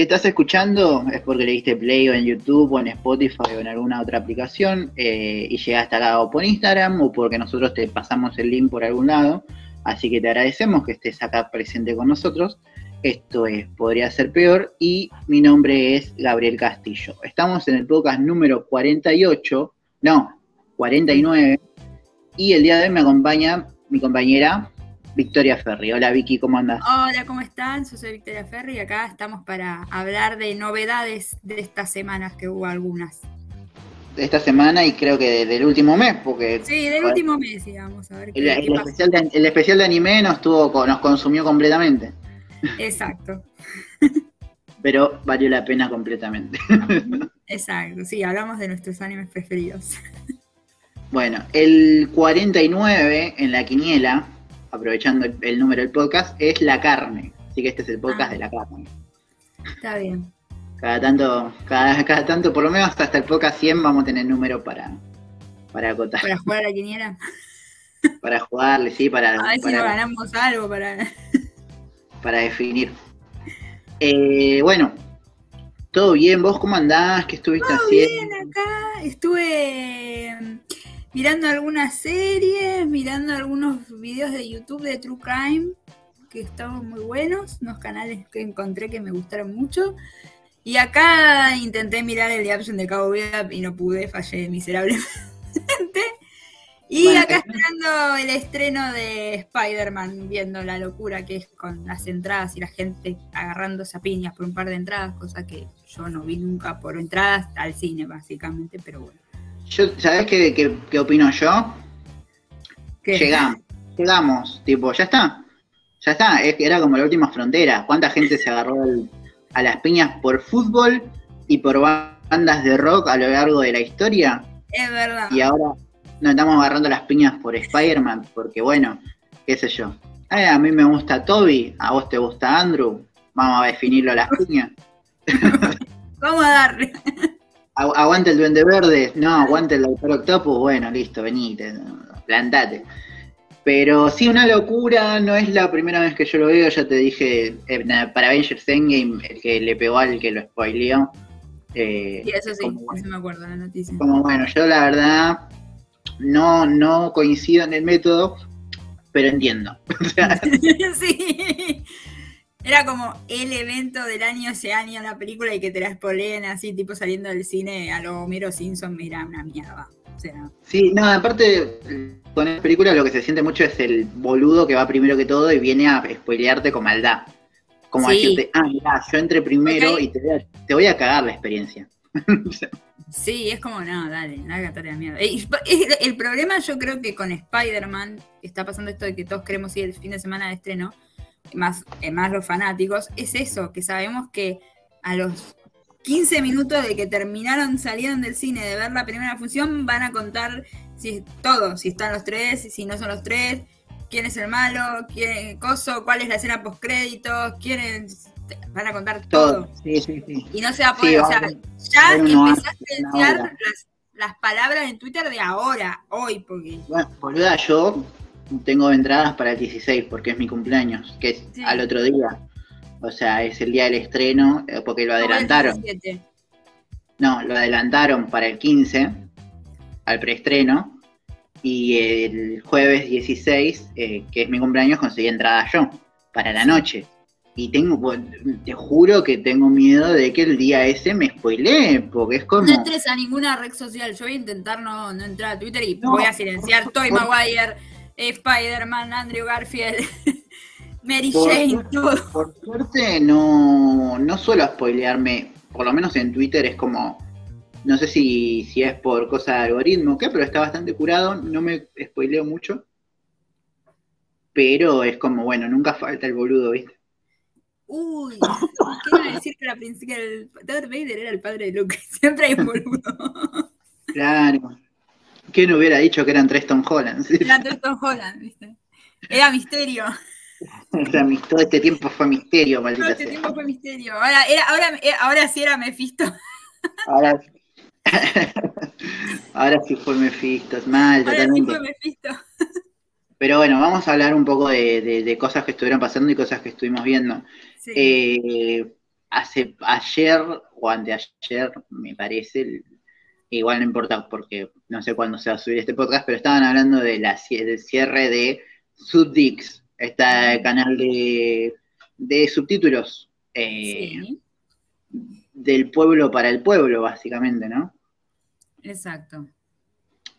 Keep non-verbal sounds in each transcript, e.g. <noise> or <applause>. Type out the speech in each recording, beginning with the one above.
Estás escuchando es porque le diste play o en YouTube o en Spotify o en alguna otra aplicación eh, y llegaste acá o por Instagram o porque nosotros te pasamos el link por algún lado. Así que te agradecemos que estés acá presente con nosotros. Esto es Podría Ser Peor y mi nombre es Gabriel Castillo. Estamos en el podcast número 48, no, 49 y el día de hoy me acompaña mi compañera Victoria Ferri. Hola Vicky, ¿cómo andas? Hola, ¿cómo están? Yo soy Victoria Ferri y acá estamos para hablar de novedades de estas semanas, que hubo algunas. De esta semana y creo que del último mes, porque... Sí, del último mes, digamos. A ver el, especial de, el, especial de, anime nos, tuvo, nos consumió completamente. Exacto. Pero valió la pena completamente. Exacto, sí, hablamos de nuestros animes preferidos. Bueno, el 49 en la quiniela aprovechando el, número del podcast, es la carne. Así que este es el podcast ah. de la carne. Está bien. Cada tanto, cada, cada tanto, por lo menos hasta el podcast 100 vamos a tener número para, para acotar. Para jugar a la quiniela. Para jugarle, sí, para. A ver si nos ganamos algo para. Para definir. Eh, bueno, todo bien, ¿vos cómo andás? ¿Qué estuviste todo haciendo? Bien, acá estuve mirando algunas series, mirando algunos videos de YouTube de True Crime, que estaban muy buenos, unos canales que encontré que me gustaron mucho. Y acá intenté mirar el de de Cabo Vida y no pude, fallé miserablemente. <laughs> Y acá esperando el estreno de Spider-Man, viendo la locura que es con las entradas y la gente agarrando piñas por un par de entradas, cosa que yo no vi nunca por entradas al cine, básicamente, pero bueno. Yo, ¿Sabes qué, qué, opino yo? Llegamos, llegamos, tipo, ya está. Ya está, era como la última frontera. ¿Cuánta gente se agarró a las piñas por fútbol y por bandas de rock a lo largo de la historia? Es verdad. Y ahora nos estamos agarrando las piñas por Spider-Man, porque bueno, qué sé yo. Eh, a mí me gusta Toby, a vos te gusta Andrew, vamos a definirlo a las piñas. <laughs> vamos a darle. <laughs> aguante el duende verde, no, aguante el doctor octopus, bueno, listo, venite, plantate. Pero sí, una locura, no es la primera vez que yo lo veo, ya te dije, eh, para Avengers Endgame, el que le pegó al que lo spoileó. Eh, sí, eso sí, eso me acuerdo la noticia. Como bueno, yo la verdad no, no coincido en el método, pero entiendo. <laughs> <laughs> sí, era como el evento del año ese año la película y que te la spoileen así, tipo saliendo del cine a lo Homero Simpson, mira, una mierda. Sí, no, aparte, con esta película lo que se siente mucho es el boludo que va primero que todo y viene a spoilearte con maldad. Como a decirte, ah, mira, yo entré primero y te voy, a, te voy a cagar la experiencia. <laughs> sí, es como, no, dale, la mierda. El, problema yo creo que con Spider-Man, está pasando esto de que todos queremos ir el fin de semana de estreno, más, eh, más los fanáticos, es eso, que sabemos que a los 15 minutos de que terminaron, salieron del cine de ver la primera función, van a contar si todo, si están los tres, si no son los tres, quién es el malo, quién coso, cuál es la escena post créditos, quién van a contar todo. Y no se va a poder, o sea, ya empezaste a enseñar las, palabras en Twitter de ahora, hoy, porque. Bueno, boluda, yo tengo entradas para el 16 porque es mi cumpleaños, que es al otro día. O sea, es el día del estreno, eh, porque lo adelantaron. No, lo adelantaron para el 15, al preestreno. Y el jueves 16, eh, que es mi cumpleaños, conseguí entrada yo, para la noche. Y tengo, pues, te juro que tengo miedo de que el día ese me spoilee, porque es como... No entres a ninguna red social, yo voy a intentar no, entrar a Twitter y voy a silenciar Toy Maguire, Spider-Man, Andrew Garfield, <laughs> Mary Jane, todo. Por suerte no, no suelo spoilearme, por lo menos en Twitter es como, no sé si, si es por cosa de algoritmo o qué, pero está bastante curado, no me spoileo mucho. Pero es como, bueno, nunca falta el boludo, ¿viste? Uy, ¿qué iba a decir que, la que el Darth Vader era el padre de Luke? <laughs> Siempre hay un boludo. Claro. ¿Quién hubiera dicho que eran tres Tom Holland? <laughs> Eran tres Tom Holland, ¿viste? Era misterio. todo este tiempo fue misterio, maldita Todo este tiempo fue misterio. Ahora, ahora, eh, ahora sí era Mephisto. Ahora, <laughs> ahora sí fue Mephisto, es mal, ahora totalmente. Sí fue Mephisto. Pero bueno, vamos a hablar un poco de, cosas que estuvieron pasando y cosas que estuvimos viendo. Eh, hace ayer o anteayer, me parece, igual no importa porque no sé cuándo se va a subir este podcast, pero estaban hablando de la, del cierre de Subdix, este canal de, subtítulos eh, del pueblo para el pueblo, básicamente, ¿no? Exacto.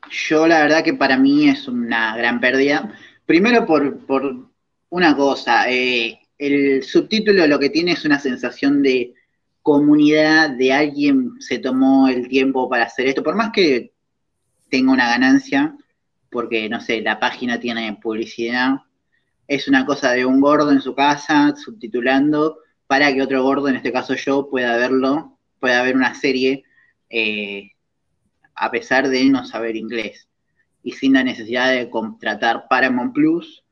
Yo la verdad que para mí es una gran pérdida. Primero por, por una cosa, eh, el subtítulo lo que tiene es una sensación de comunidad, de alguien se tomó el tiempo para hacer esto, por más que tenga una ganancia, porque no sé, la página tiene publicidad, es una cosa de un gordo en su casa subtitulando para que otro gordo, en este caso yo, pueda verlo, pueda ver una serie eh, a pesar de no saber inglés y sin la necesidad de contratar Paramount Plus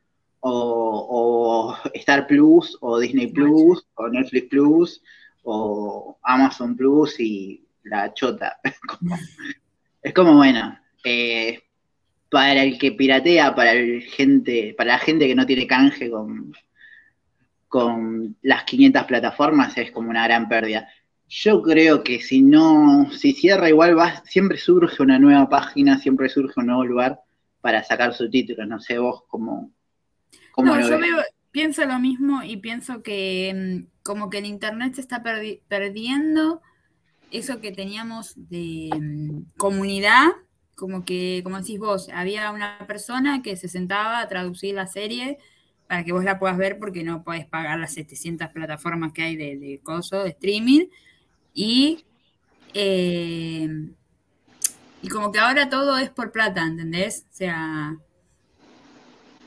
o, Star Plus, o Disney Plus, o Netflix Plus, o Amazon Plus y la chota. <laughs> es como, bueno, eh, para el que piratea, para el gente, para la gente que no tiene canje con, con las 500 plataformas, es como una gran pérdida. Yo creo que si no, si cierra igual va, siempre surge una nueva página, siempre surge un nuevo lugar para sacar subtítulos. No sé vos cómo, no, yo pienso lo mismo y pienso que mm, como que el Internet se está perdiendo eso que teníamos de mm, comunidad, como que, como decís vos, había una persona que se sentaba a traducir la serie para que vos la puedas ver porque no podés pagar las 700 plataformas que hay de, de coso, de streaming. Y, eh, y como que ahora todo es por plata, ¿entendés? O sea,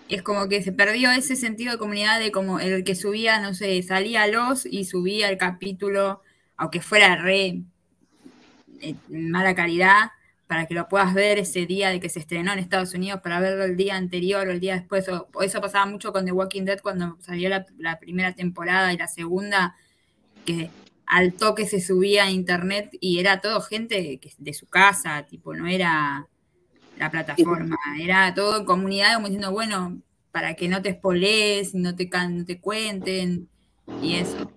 es como que se perdió ese sentido de comunidad de como el que subía, no sé, salía los y subía el capítulo, aunque fuera re eh, mala calidad, para que lo puedas ver ese día de que se estrenó en Estados Unidos, para verlo el día anterior o el día después. O, eso pasaba mucho con The Walking Dead cuando salió la, primera temporada y la segunda, que al toque se subía a internet y era todo gente de su casa, tipo, no era la plataforma, era todo en comunidad como diciendo, bueno, para que no te espolees, no te, no te cuenten y eso.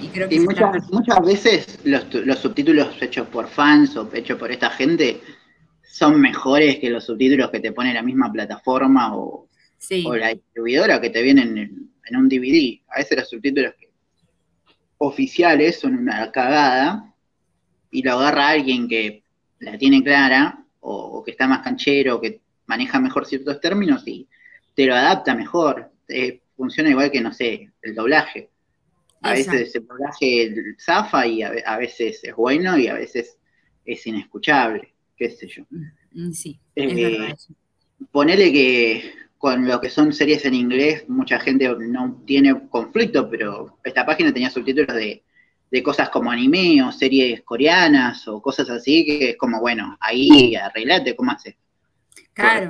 Y, creo que muchas, muchas veces los, subtítulos hechos por fans o hechos por esta gente son mejores que los subtítulos que te pone la misma plataforma o, la distribuidora que te vienen en, un DVD. A veces los subtítulos oficiales son una cagada y lo agarra alguien que la tiene clara o, que está más canchero, que maneja mejor ciertos términos y te lo adapta mejor. Eh, funciona igual que, no sé, el doblaje. A veces el doblaje zafa y a, veces es bueno y a veces es inescuchable, qué sé yo. Mm, mm, sí, eh, Ponele que con lo que son series en inglés, mucha gente no tiene conflicto, pero esta página tenía subtítulos de de cosas como anime o series coreanas o cosas así, que es como, bueno, ahí arreglate cómo haces. Claro.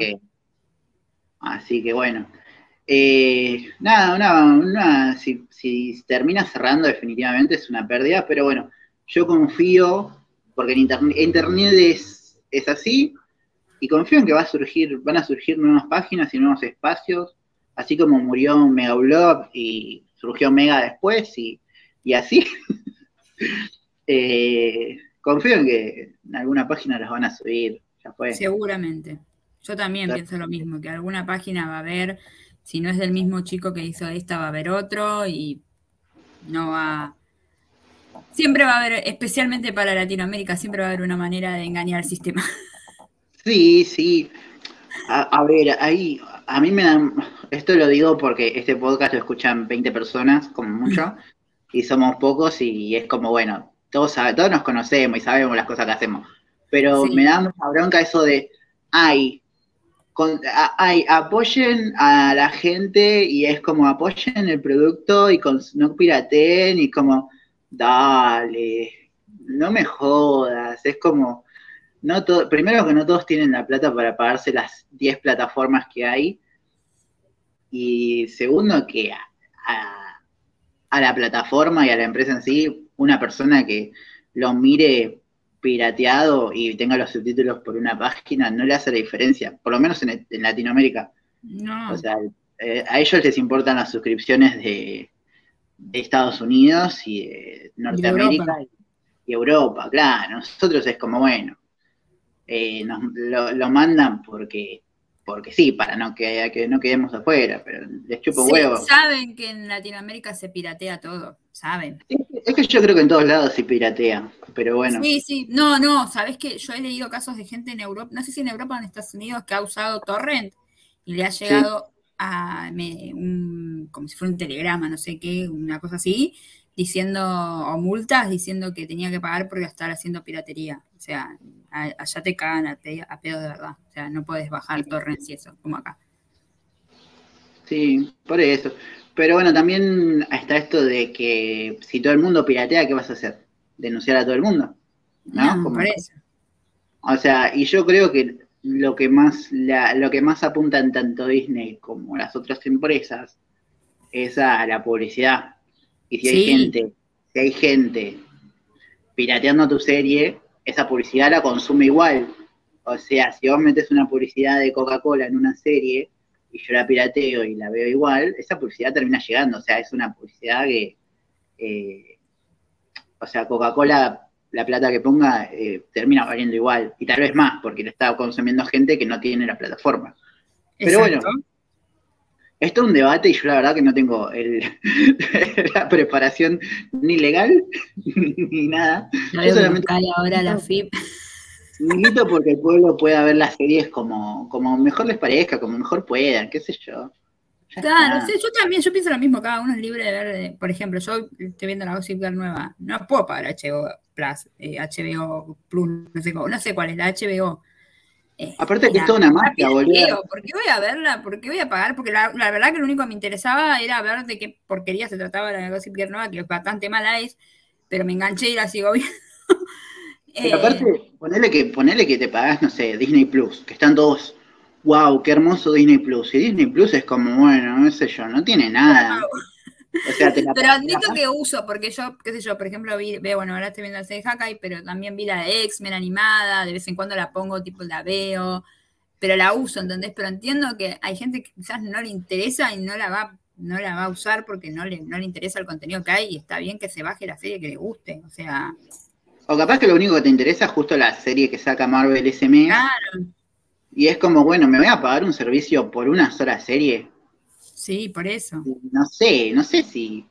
así que bueno. Eh, nada, una, si, si termina cerrando definitivamente es una pérdida, pero bueno, yo confío, porque en internet, internet es, es así, y confío en que va a surgir, van a surgir nuevas páginas y nuevos espacios, así como murió Megablog y surgió Mega después, y, y así. <laughs> Eh, confío en que en alguna página las van a subir. Ya fue. Seguramente. Yo también pienso lo mismo, que alguna página va a haber, si no es del mismo chico que hizo esta, va a haber otro y no va... Siempre va a haber, especialmente para Latinoamérica, siempre va a haber una manera de engañar al sistema. <laughs> Sí, sí. A, ver, ahí, a mí me dan, esto lo digo porque este podcast lo escuchan 20 personas, como mucho, <laughs> y somos pocos y es como, bueno, todos, todos nos conocemos y sabemos las cosas que hacemos. Pero me da mucha bronca eso de, ay, ay, apoyen a la gente y es como apoyen el producto y con, no pirateen y como, dale, no me jodas, es como, no todo, primero que no todos tienen la plata para pagarse las 10 plataformas que hay y segundo que a a la plataforma y a la empresa en sí, una persona que lo mire pirateado y tenga los subtítulos por una página no le hace la diferencia, por lo menos en, Latinoamérica. No. O sea, eh, a ellos les importan las suscripciones de, de Estados Unidos y de Norteamérica y Europa, claro. Nosotros es como, bueno, eh, nos, lo, mandan porque porque sí, para no que, que no quedemos afuera, pero les chupo sí, huevo. Saben que en Latinoamérica se piratea todo, saben. Es que yo creo que en todos lados se piratea, pero bueno. Sí, sí, no, no, sabes que yo he leído casos de gente en Europa, no sé si en Europa o en Estados Unidos, que ha usado torrent y le ha llegado a un, como si fuera un telegrama, no sé qué, una cosa así, diciendo, o multas diciendo que tenía que pagar por estar haciendo piratería. O sea, allá te cagan a, pedo de verdad. O sea, no puedes bajar torrents y eso, como acá. Sí, por eso. Pero bueno, también está esto de que si todo el mundo piratea, ¿qué vas a hacer? Denunciar a todo el mundo. ¿No? por eso. O sea, y yo creo que lo que más lo que más apuntan tanto Disney como las otras empresas es a la publicidad. Y si hay gente, si hay gente pirateando tu serie, esa publicidad la consume igual. O sea, si vos metes una publicidad de Coca-Cola en una serie y yo la pirateo y la veo igual, esa publicidad termina llegando. O sea, es una publicidad que, eh, o sea, Coca-Cola, la plata que ponga, eh, termina valiendo igual. Y tal vez más, porque le está consumiendo gente que no tiene la plataforma. Pero bueno, esto es un debate y yo la verdad que no tengo <laughs> la preparación ni legal <laughs> ni nada. No yo solamente ahora la FIP. Milito porque el pueblo pueda ver las series como, como mejor les parezca, como mejor puedan, qué sé yo. claro, sí, yo también, yo pienso lo mismo, cada uno es libre de ver, por ejemplo, yo estoy viendo la Gossip Girl nueva, no puedo pagar HBO Plus, HBO eh, Plus, no sé, no sé cuál es, la HBO eh, Aparte que es toda una marca, boludo. ¿Por qué voy a verla? ¿Por qué voy a pagar? Porque la, verdad que lo único que me interesaba era ver de qué porquería se trataba la Gossip Girl nueva, que bastante mala es, pero me enganché y la sigo <laughs> viendo. Pero aparte, eh, ponele que, ponele que te pagas, no sé, Disney Plus, que están todos, wow, qué hermoso Disney Plus. Y Disney Plus es como, bueno, no sé yo, no tiene nada. Pero admito que uso, porque yo, qué sé yo, por ejemplo, vi, veo, bueno, ahora estoy viendo la serie Hakai, pero también vi la de X-Men animada, de vez en cuando la pongo, tipo la veo, pero la uso, ¿entendés? Pero entiendo que hay gente que quizás no le interesa y no la va, no la va a usar porque no le, no le interesa el contenido que hay y está bien que se baje la serie que le guste, o sea... O capaz que lo único que te interesa es justo la serie que saca Marvel ese mes. Claro. Y es como, bueno, me voy a pagar un servicio por una sola serie. Sí, por eso. No sé, no sé si,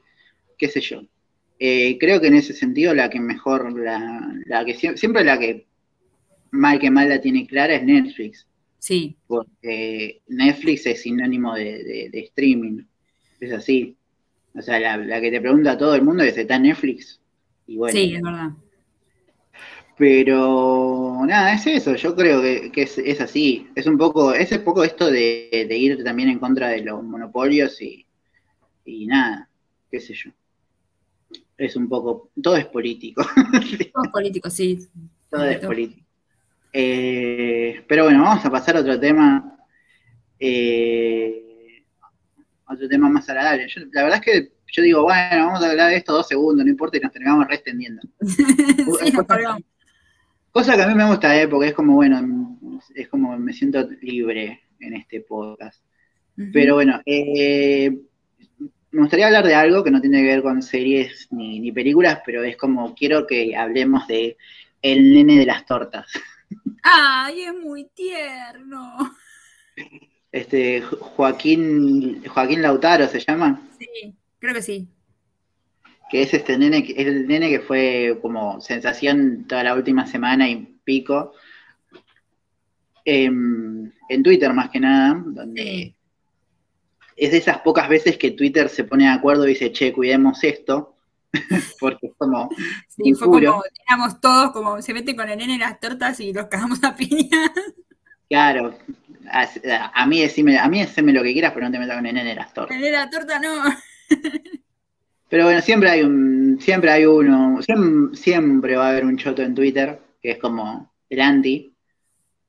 qué sé yo. Eh, creo que en ese sentido la que mejor, la, que siempre, la que mal que mal la tiene clara es Netflix. Sí. Porque Netflix es sinónimo de, streaming. Es así. O sea, la, que te pregunta a todo el mundo es, ¿está Netflix? Y bueno, sí, es verdad. Pero nada, es eso, yo creo que, es, así. Es un poco, es un poco esto de, ir también en contra de los monopolios y, nada, qué sé yo. Es un poco, todo es político. <laughs> Todo es político, sí. Todo es político. Eh, pero bueno, vamos a pasar a otro tema. Eh, otro tema más agradable. la verdad es que yo digo, bueno, vamos a hablar de esto dos segundos, no importa, y nos terminamos restendiendo. <laughs> sí, Cosa que a mí me gusta, ¿eh? porque es como, bueno, es como me siento libre en este podcast. Pero bueno, eh, me gustaría hablar de algo que no tiene que ver con series ni, películas, pero es como quiero que hablemos de el nene de las tortas. <laughs> ¡Ay, es muy tierno! Este, Joaquín, Joaquín Lautaro se llama. Sí, creo que sí que es este nene, el nene que fue como sensación toda la última semana y pico, em, en Twitter más que nada, donde es de esas pocas veces que Twitter se pone de acuerdo y dice, che, cuidemos esto, <laughs> porque es como... Sí, fue como, éramos todos como, se mete con el nene las tortas y los cagamos a piña. Claro, a, mí decime, a mí decime lo que quieras, pero no te metas con el nene las tortas. El nene de la torta no. <laughs> Pero bueno, siempre hay un, siempre hay uno, siempre, va a haber un choto en Twitter, que es como el anti.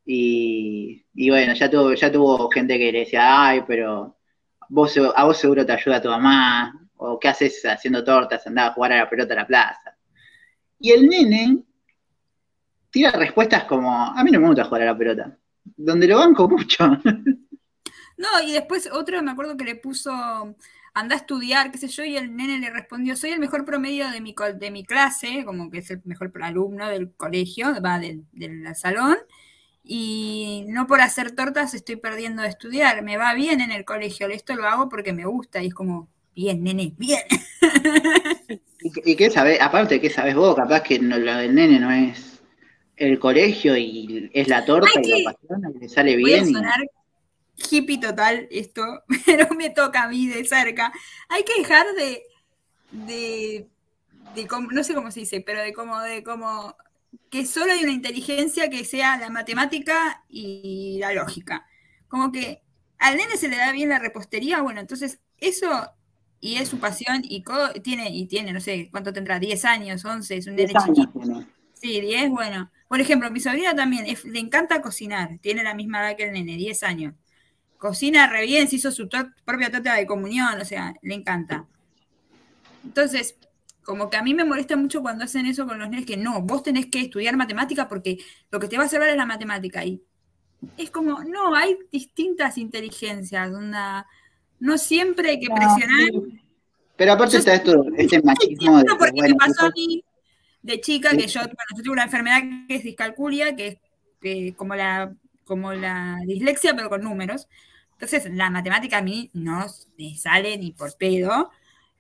Y, bueno, ya tuvo, ya tuvo gente que le decía, ay, pero a vos seguro te ayuda tu mamá, o qué haces haciendo tortas, andaba a jugar a la pelota a la plaza. Y el nene tira respuestas como, a mí no me gusta jugar a la pelota, donde lo banco mucho. <laughs> No, y después otro me acuerdo que le puso, anda a estudiar, qué sé yo, y el nene le respondió, soy el mejor promedio de mi, de mi clase, como que es el mejor alumno del colegio, va del, del salón, y no por hacer tortas estoy perdiendo de estudiar, me va bien en el colegio, esto lo hago porque me gusta, y es como, bien, nene, bien. <laughs> ¿Y, qué sabes? Aparte, ¿qué sabes vos? Capaz que lo del nene no es el colegio y es la torta y lo apasiona y le sale bien. Voy a sonar hippie total esto, <laughs> pero me toca a mí de cerca. Hay que dejar de, de, de no sé cómo se dice, pero de como, de como que solo hay una inteligencia que sea la matemática y la lógica. Como que al nene se le da bien la repostería, bueno, entonces eso y es su pasión y tiene, y tiene, no sé, ¿cuánto tendrá? 10 años, 11, es un nene chiquito. Sí, 10, bueno. Por ejemplo, mi sobrina también, le encanta cocinar, tiene la misma edad que el nene, 10 años. Cocina re bien, se hizo su propia torta de comunión, o sea, le encanta. Entonces, como que a mí me molesta mucho cuando hacen eso con los nenes, que no, vos tenés que estudiar matemática porque lo que te va a salvar es la matemática. Y es como, no, hay distintas inteligencias, una no siempre hay que presionar. Pero aparte está esto, este machismo de. porque me pasó a mí de chica que yo, bueno, yo tengo una enfermedad que es discalculia, que es como, la, como la dislexia, pero con números. Entonces, la matemática a mí no me sale ni por pedo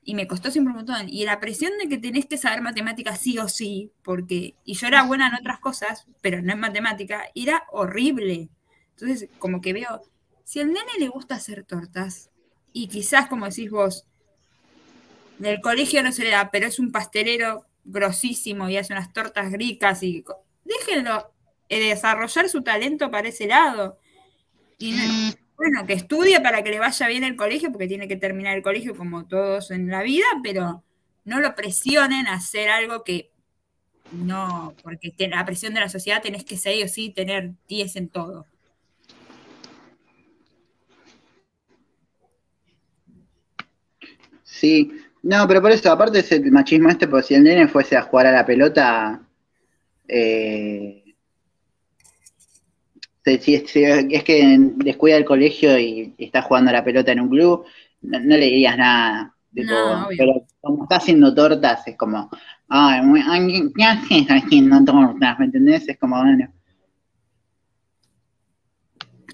y me costó siempre un montón. Y la presión de que tenés que saber matemática sí o sí, porque, y yo era buena en otras cosas, pero no en matemática, era horrible. Entonces, como que veo, si al nene le gusta hacer tortas, y quizás, como decís vos, del colegio no se le da, pero es un pastelero grosísimo y hace unas tortas ricas y déjenlo eh, desarrollar su talento para ese lado. Y bueno, que estudie para que le vaya bien el colegio, porque tiene que terminar el colegio como todos en la vida, pero no lo presionen a hacer algo que no, porque la presión de la sociedad tenés que ser o sí tener 10 en todo. Sí, no, pero por eso, aparte es el machismo este, porque si el nene fuese a jugar a la pelota, eh, es que descuida el colegio y, está jugando la pelota en un club, no, le dirías nada. pero como está haciendo tortas, es como, ay, ¿qué haces haciendo tortas? ¿Me entendés? Es como, bueno.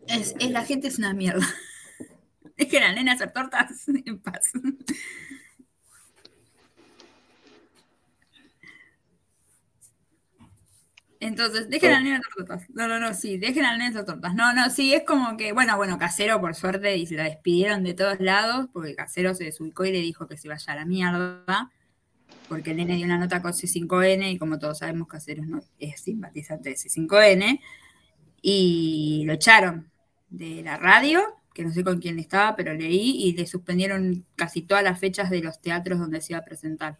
Es, la gente es una mierda. <laughs> Es que la nena hacer tortas en paz. Entonces, dejen al nene tortas. No, no, no, sí, dejen al nene tortas. No, no, sí, es como que, bueno, bueno, Casero, por suerte, y se la despidieron de todos lados, porque Casero se desubicó y le dijo que se vaya a la mierda, porque el nene dio una nota con C5N, y como todos sabemos, Casero no, es simpatizante de C5N, y lo echaron de la radio, que no sé con quién estaba, pero leí, y le suspendieron casi todas las fechas de los teatros donde se iba a presentar.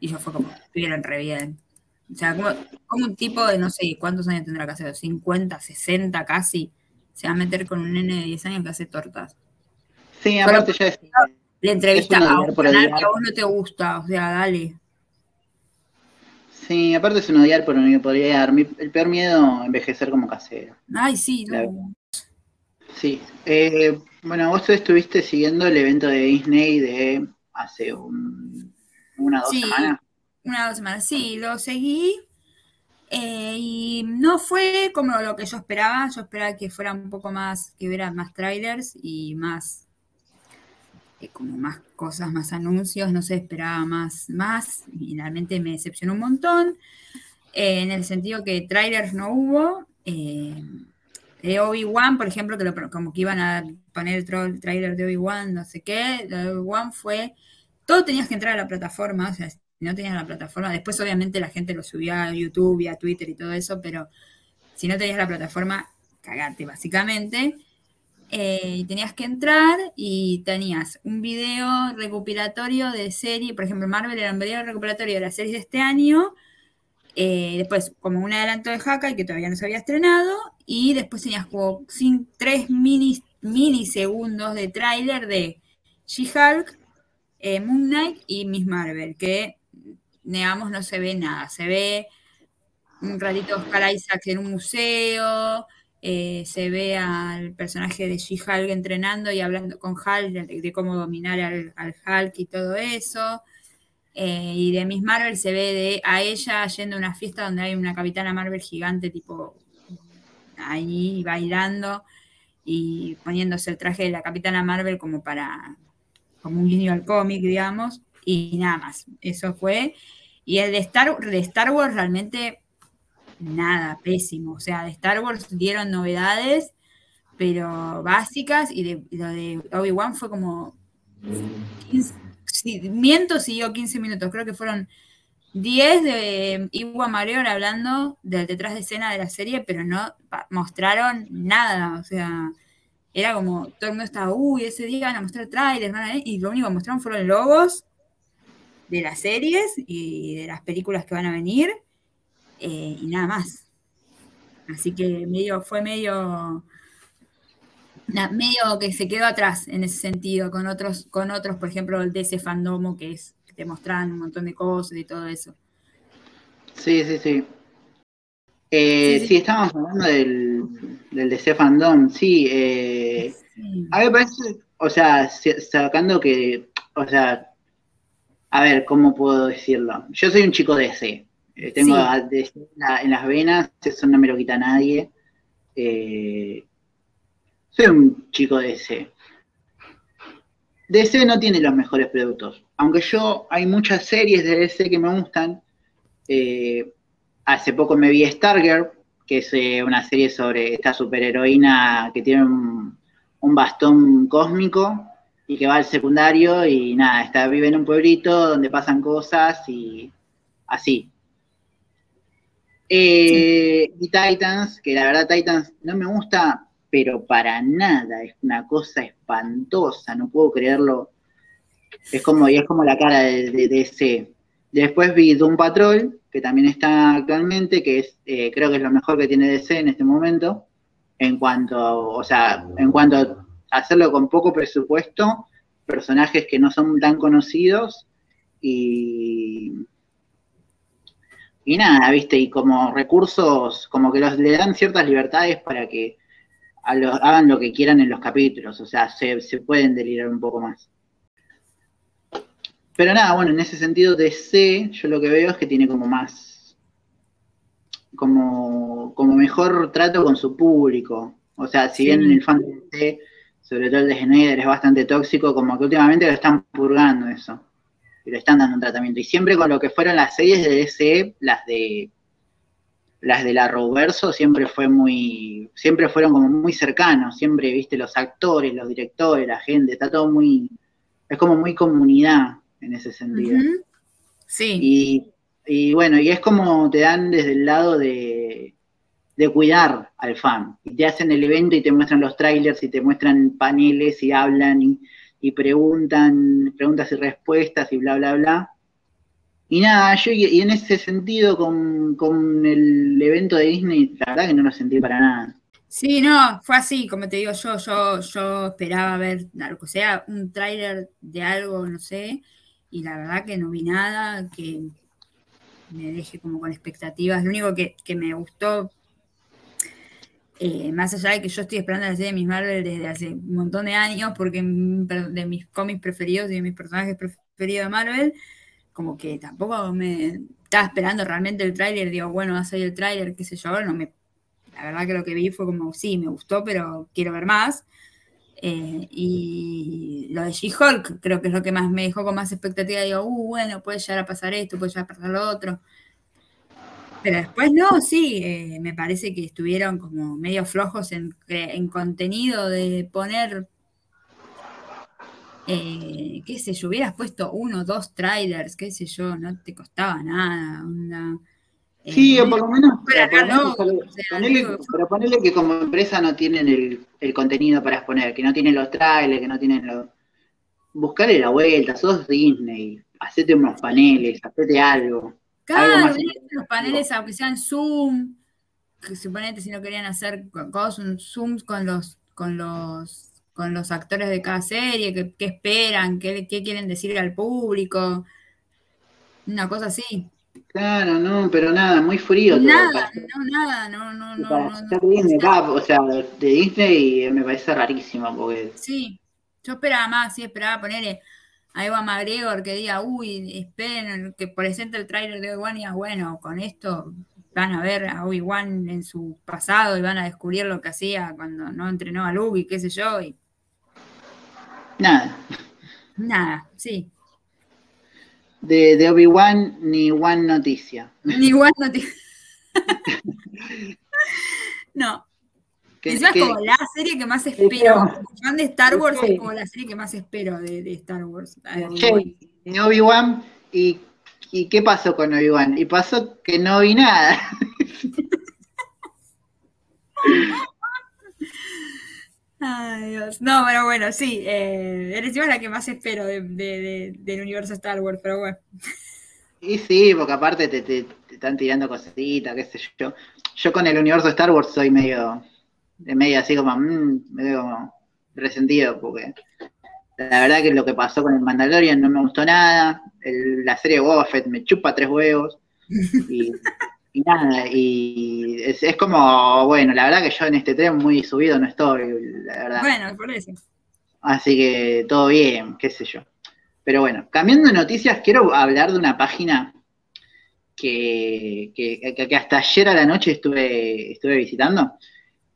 Y yo fue como, estuvieron re bien. O sea, como, un tipo de no sé cuántos años tendrá que hacer, 50, 60 casi, se va a meter con un nene de 10 años que hace tortas. Sí, aparte ya es. Le entrevista a un canal que a vos no te gusta, o sea, dale. Sí, aparte es un odiar por un odiar. El peor miedo, envejecer como casero. Ay, sí, no. Sí. Eh, bueno, vos estuviste siguiendo el evento de Disney de hace un, una o dos semanas. Una o dos semanas, sí, lo seguí. Eh, y no fue como lo que yo esperaba. Yo esperaba que fuera un poco más, que hubiera más trailers y más, eh, como más cosas, más anuncios. No sé, esperaba más, más. Finalmente me decepcionó un montón. en el sentido que trailers no hubo de Obi-Wan, por ejemplo, que como que iban a poner el trailer de Obi-Wan, no sé qué, de Obi-Wan fue, todo tenías que entrar a la plataforma, o sea, si no tenías la plataforma, después obviamente la gente lo subía a YouTube y a Twitter y todo eso, pero si no tenías la plataforma, cagate básicamente. Eh, tenías que entrar y tenías un video recopilatorio de serie, por ejemplo, Marvel era un video recopilatorio de las series de este año, eh, después como un adelanto de Haka que todavía no se había estrenado, y después tenías como sin, tres mini, milisegundos de tráiler de She-Hulk, eh, Moon Knight y Miss Marvel, que digamos no se ve nada, se ve un ratito Oscar Isaac en un museo, eh, se ve al personaje de She-Hulk entrenando y hablando con Hulk de, cómo dominar al, Hulk y todo eso. Eh, y de Miss Marvel se ve de, a ella yendo a una fiesta donde hay una capitana Marvel gigante, tipo ahí bailando y poniéndose el traje de la capitana Marvel como para, como un guiño al cómic, digamos, y nada más. Eso fue. Y el de Star, de Star Wars realmente nada, pésimo. O sea, de Star Wars dieron novedades, pero básicas, y de, lo de Obi-Wan fue como 15, miento, siguió 15 minutos, creo que fueron 10 de Iwa Mareor hablando del detrás de escena de la serie, pero no mostraron nada, o sea, era como, todo el mundo estaba, uy, ese día van a mostrar trailers, y lo único que mostraron fueron logos de las series y de las películas que van a venir, eh, y nada más. Así que medio, fue medio, medio que se quedó atrás en ese sentido, con otros, con otros, por ejemplo, el DC Fandomo, que es que te mostraban un montón de cosas y todo eso. Sí, sí, sí. Eh, sí, estábamos hablando del, del DC Fandom, sí, eh, A mí me parece, o sea, sacando que, o sea, a ver, ¿cómo puedo decirlo? Yo soy un chico DC, eh, tengo en las venas, eso no me lo quita nadie. Eh, soy un chico de DC. DC no tiene los mejores productos. Aunque yo, hay muchas series de DC que me gustan. Eh, hace poco me vi Stargirl, que es una serie sobre esta superheroína que tiene un, un, bastón cósmico y que va al secundario y nada, está, vive en un pueblito donde pasan cosas y así. Eh, y Titans, que la verdad Titans no me gusta, pero para nada, es una cosa espantosa, no puedo creerlo. Es como, y es como la cara de, ese. Después vi Doom Patrol, que también está actualmente, que es, eh, creo que es lo mejor que tiene DC en este momento, en cuanto, o sea, en cuanto hacerlo con poco presupuesto, personajes que no son tan conocidos y y nada, viste, y como recursos, como que los, le dan ciertas libertades para que hagan lo que quieran en los capítulos, o sea, se, pueden delirar un poco más. Pero nada, bueno, en ese sentido de C, yo lo que veo es que tiene como más, como, como mejor trato con su público. O sea, si bien el fan de C, sobre todo el de Schneider, es bastante tóxico, como que últimamente lo están purgando eso y le están dando un tratamiento. Y siempre con lo que fueron las series de DC, las de las de la Roverso siempre fue muy, siempre fueron como muy cercanos, siempre, viste, los actores, los directores, la gente, está todo muy, es como muy comunidad en ese sentido. Sí. Y, bueno, y es como te dan desde el lado de, de cuidar al fan. Y te hacen el evento y te muestran los trailers y te muestran paneles y hablan y, y preguntan preguntas y respuestas y bla, bla, bla. Y nada, yo y en ese sentido con, el evento de Disney, la verdad que no lo sentí para nada. Sí, no, fue así, como te digo yo, yo, yo esperaba ver algo, sea un tráiler de algo, no sé, y la verdad que no vi nada que me deje como con expectativas. Lo único que, que me gustó eh, más allá de que yo estoy esperando la serie de Miss Marvel desde hace un montón de años, porque de mis cómics preferidos y de mis personajes preferidos de Marvel, como que tampoco me estaba esperando realmente el tráiler, digo, bueno, va a salir el tráiler, qué sé yo, no me, la verdad que lo que vi fue como, sí, me gustó, pero quiero ver más. Eh, y lo de She-Hulk creo que es lo que más me dejó con más expectativa, digo, uh, bueno, puede llegar a pasar esto, puede llegar a pasar lo otro. Pero después no, sí, eh, me parece que estuvieron como medio flojos en, en contenido de poner, eh, qué sé yo, hubieras puesto uno, dos trailers, qué sé yo, no te costaba nada. sí, o por lo menos. Pero ponerle que como empresa no tienen el, el, contenido para exponer, que no tienen los trailers, que no tienen los. Buscarle la vuelta, sos Disney, hacete unos paneles, hacete algo. Claro, los paneles, aunque sean Zoom, que suponete si no querían hacer cosas, Zooms con los, con los, con los actores de cada serie, qué, esperan, qué, quieren decir al público, una cosa así. Claro, no, pero nada, muy frío nada, no, nada, no, no, no. no, no, o sea, de Disney me parece rarísimo porque... Sí, yo esperaba más, sí, esperaba ponerle a Eva McGregor que diga, uy, esperen, que presente el tráiler de Obi-Wan y bueno, con esto van a ver a Obi-Wan en su pasado y van a descubrir lo que hacía cuando no entrenó a Luke y qué sé yo. Y... Nada. Nada, sí de, de Obi-Wan ni One Noticia. Ni One Noticia. <laughs> no. Es como la serie que más espero. Como fan de Star Wars es como la serie que más espero de, de Star Wars. Obi-Wan y, y ¿qué pasó con Obi-Wan? Y pasó que no vi nada. <laughs> Ay, Dios. No, pero bueno, sí. Eh, eres la que más espero del universo Star Wars, pero bueno. Y sí, porque aparte te, están tirando cositas, qué sé yo. Yo con el universo Star Wars soy medio, de medio así como, mmm, medio resentido, porque la verdad que lo que pasó con el Mandalorian no me gustó nada. la serie Boba Fett me chupa tres huevos. Y y nada, y es, como, bueno, la verdad que yo en este tren muy subido no estoy, la verdad. Bueno, por eso. Así que todo bien, qué sé yo. Pero bueno, cambiando de noticias, quiero hablar de una página que, que, hasta ayer a la noche estuve, estuve visitando,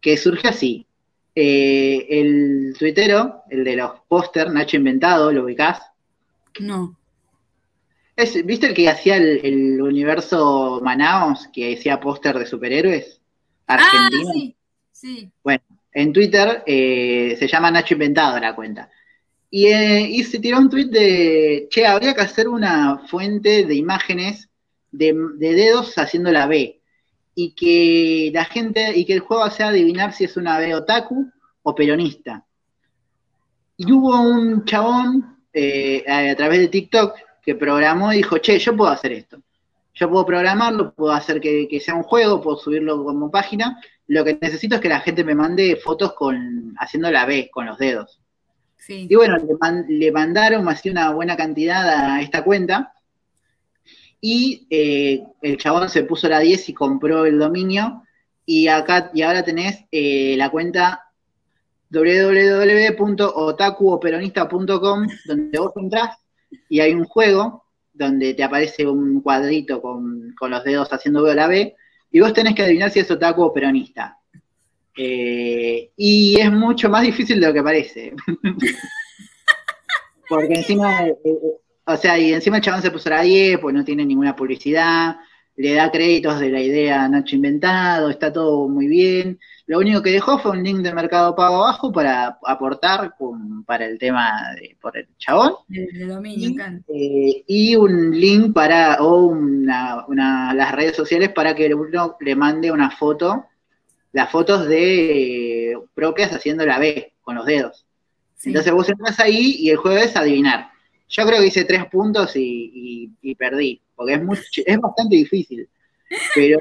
que surge así. Eh, el tuitero, el de los póster, Nacho Inventado, ¿lo ubicás? No. ¿Viste el que hacía el, universo Manaos, que hacía póster de superhéroes? Argentino. Ah, sí, sí. Bueno, en Twitter eh, se llama Nacho Inventado la cuenta. Eh, y, se tiró un tweet de, che, habría que hacer una fuente de imágenes de, dedos haciendo la B. Y que la gente, y que el juego sea adivinar si es una B otaku o peronista. Y hubo un chabón eh, a través de TikTok que programó y dijo, che, yo puedo hacer esto. Yo puedo programarlo, puedo hacer que, sea un juego, puedo subirlo como página. Lo que necesito es que la gente me mande fotos con haciendo la B, con los dedos. Y bueno, le, mandaron así una buena cantidad a esta cuenta. Y eh, el chabón se puso la 10 y compró el dominio. Y acá, y ahora tenés eh, la cuenta www.otakuoperonista.com, donde vos entrás y hay un juego donde te aparece un cuadrito con, los dedos haciendo B o la B, y vos tenés que adivinar si es otaku o peronista. Eh, y es mucho más difícil de lo que parece. <laughs> Porque encima, o sea, y encima el chabón se puso la 10, pues no tiene ninguna publicidad, le da créditos de la idea Nacho inventado, está todo muy bien. Lo único que dejó fue un link de Mercado Pago abajo para aportar para el tema de, por el chabón. De, dominio, y, eh, y un link para, o una, las redes sociales para que uno le mande una foto, las fotos de propias haciendo la B con los dedos. Entonces vos entras ahí y el juego es adivinar. Yo creo que hice tres puntos y, perdí, porque es, muy, es bastante difícil. Pero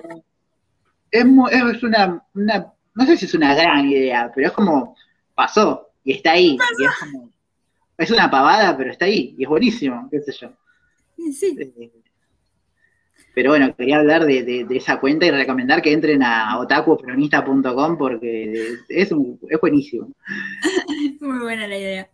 es, es una, una no sé si es una gran idea, pero es como, pasó y está ahí. es, una pavada, pero está ahí y es buenísimo, qué sé yo. Sí. Eh, pero bueno, quería hablar de, esa cuenta y recomendar que entren a otakuperonista.com porque es, es buenísimo. <laughs> Muy buena la idea.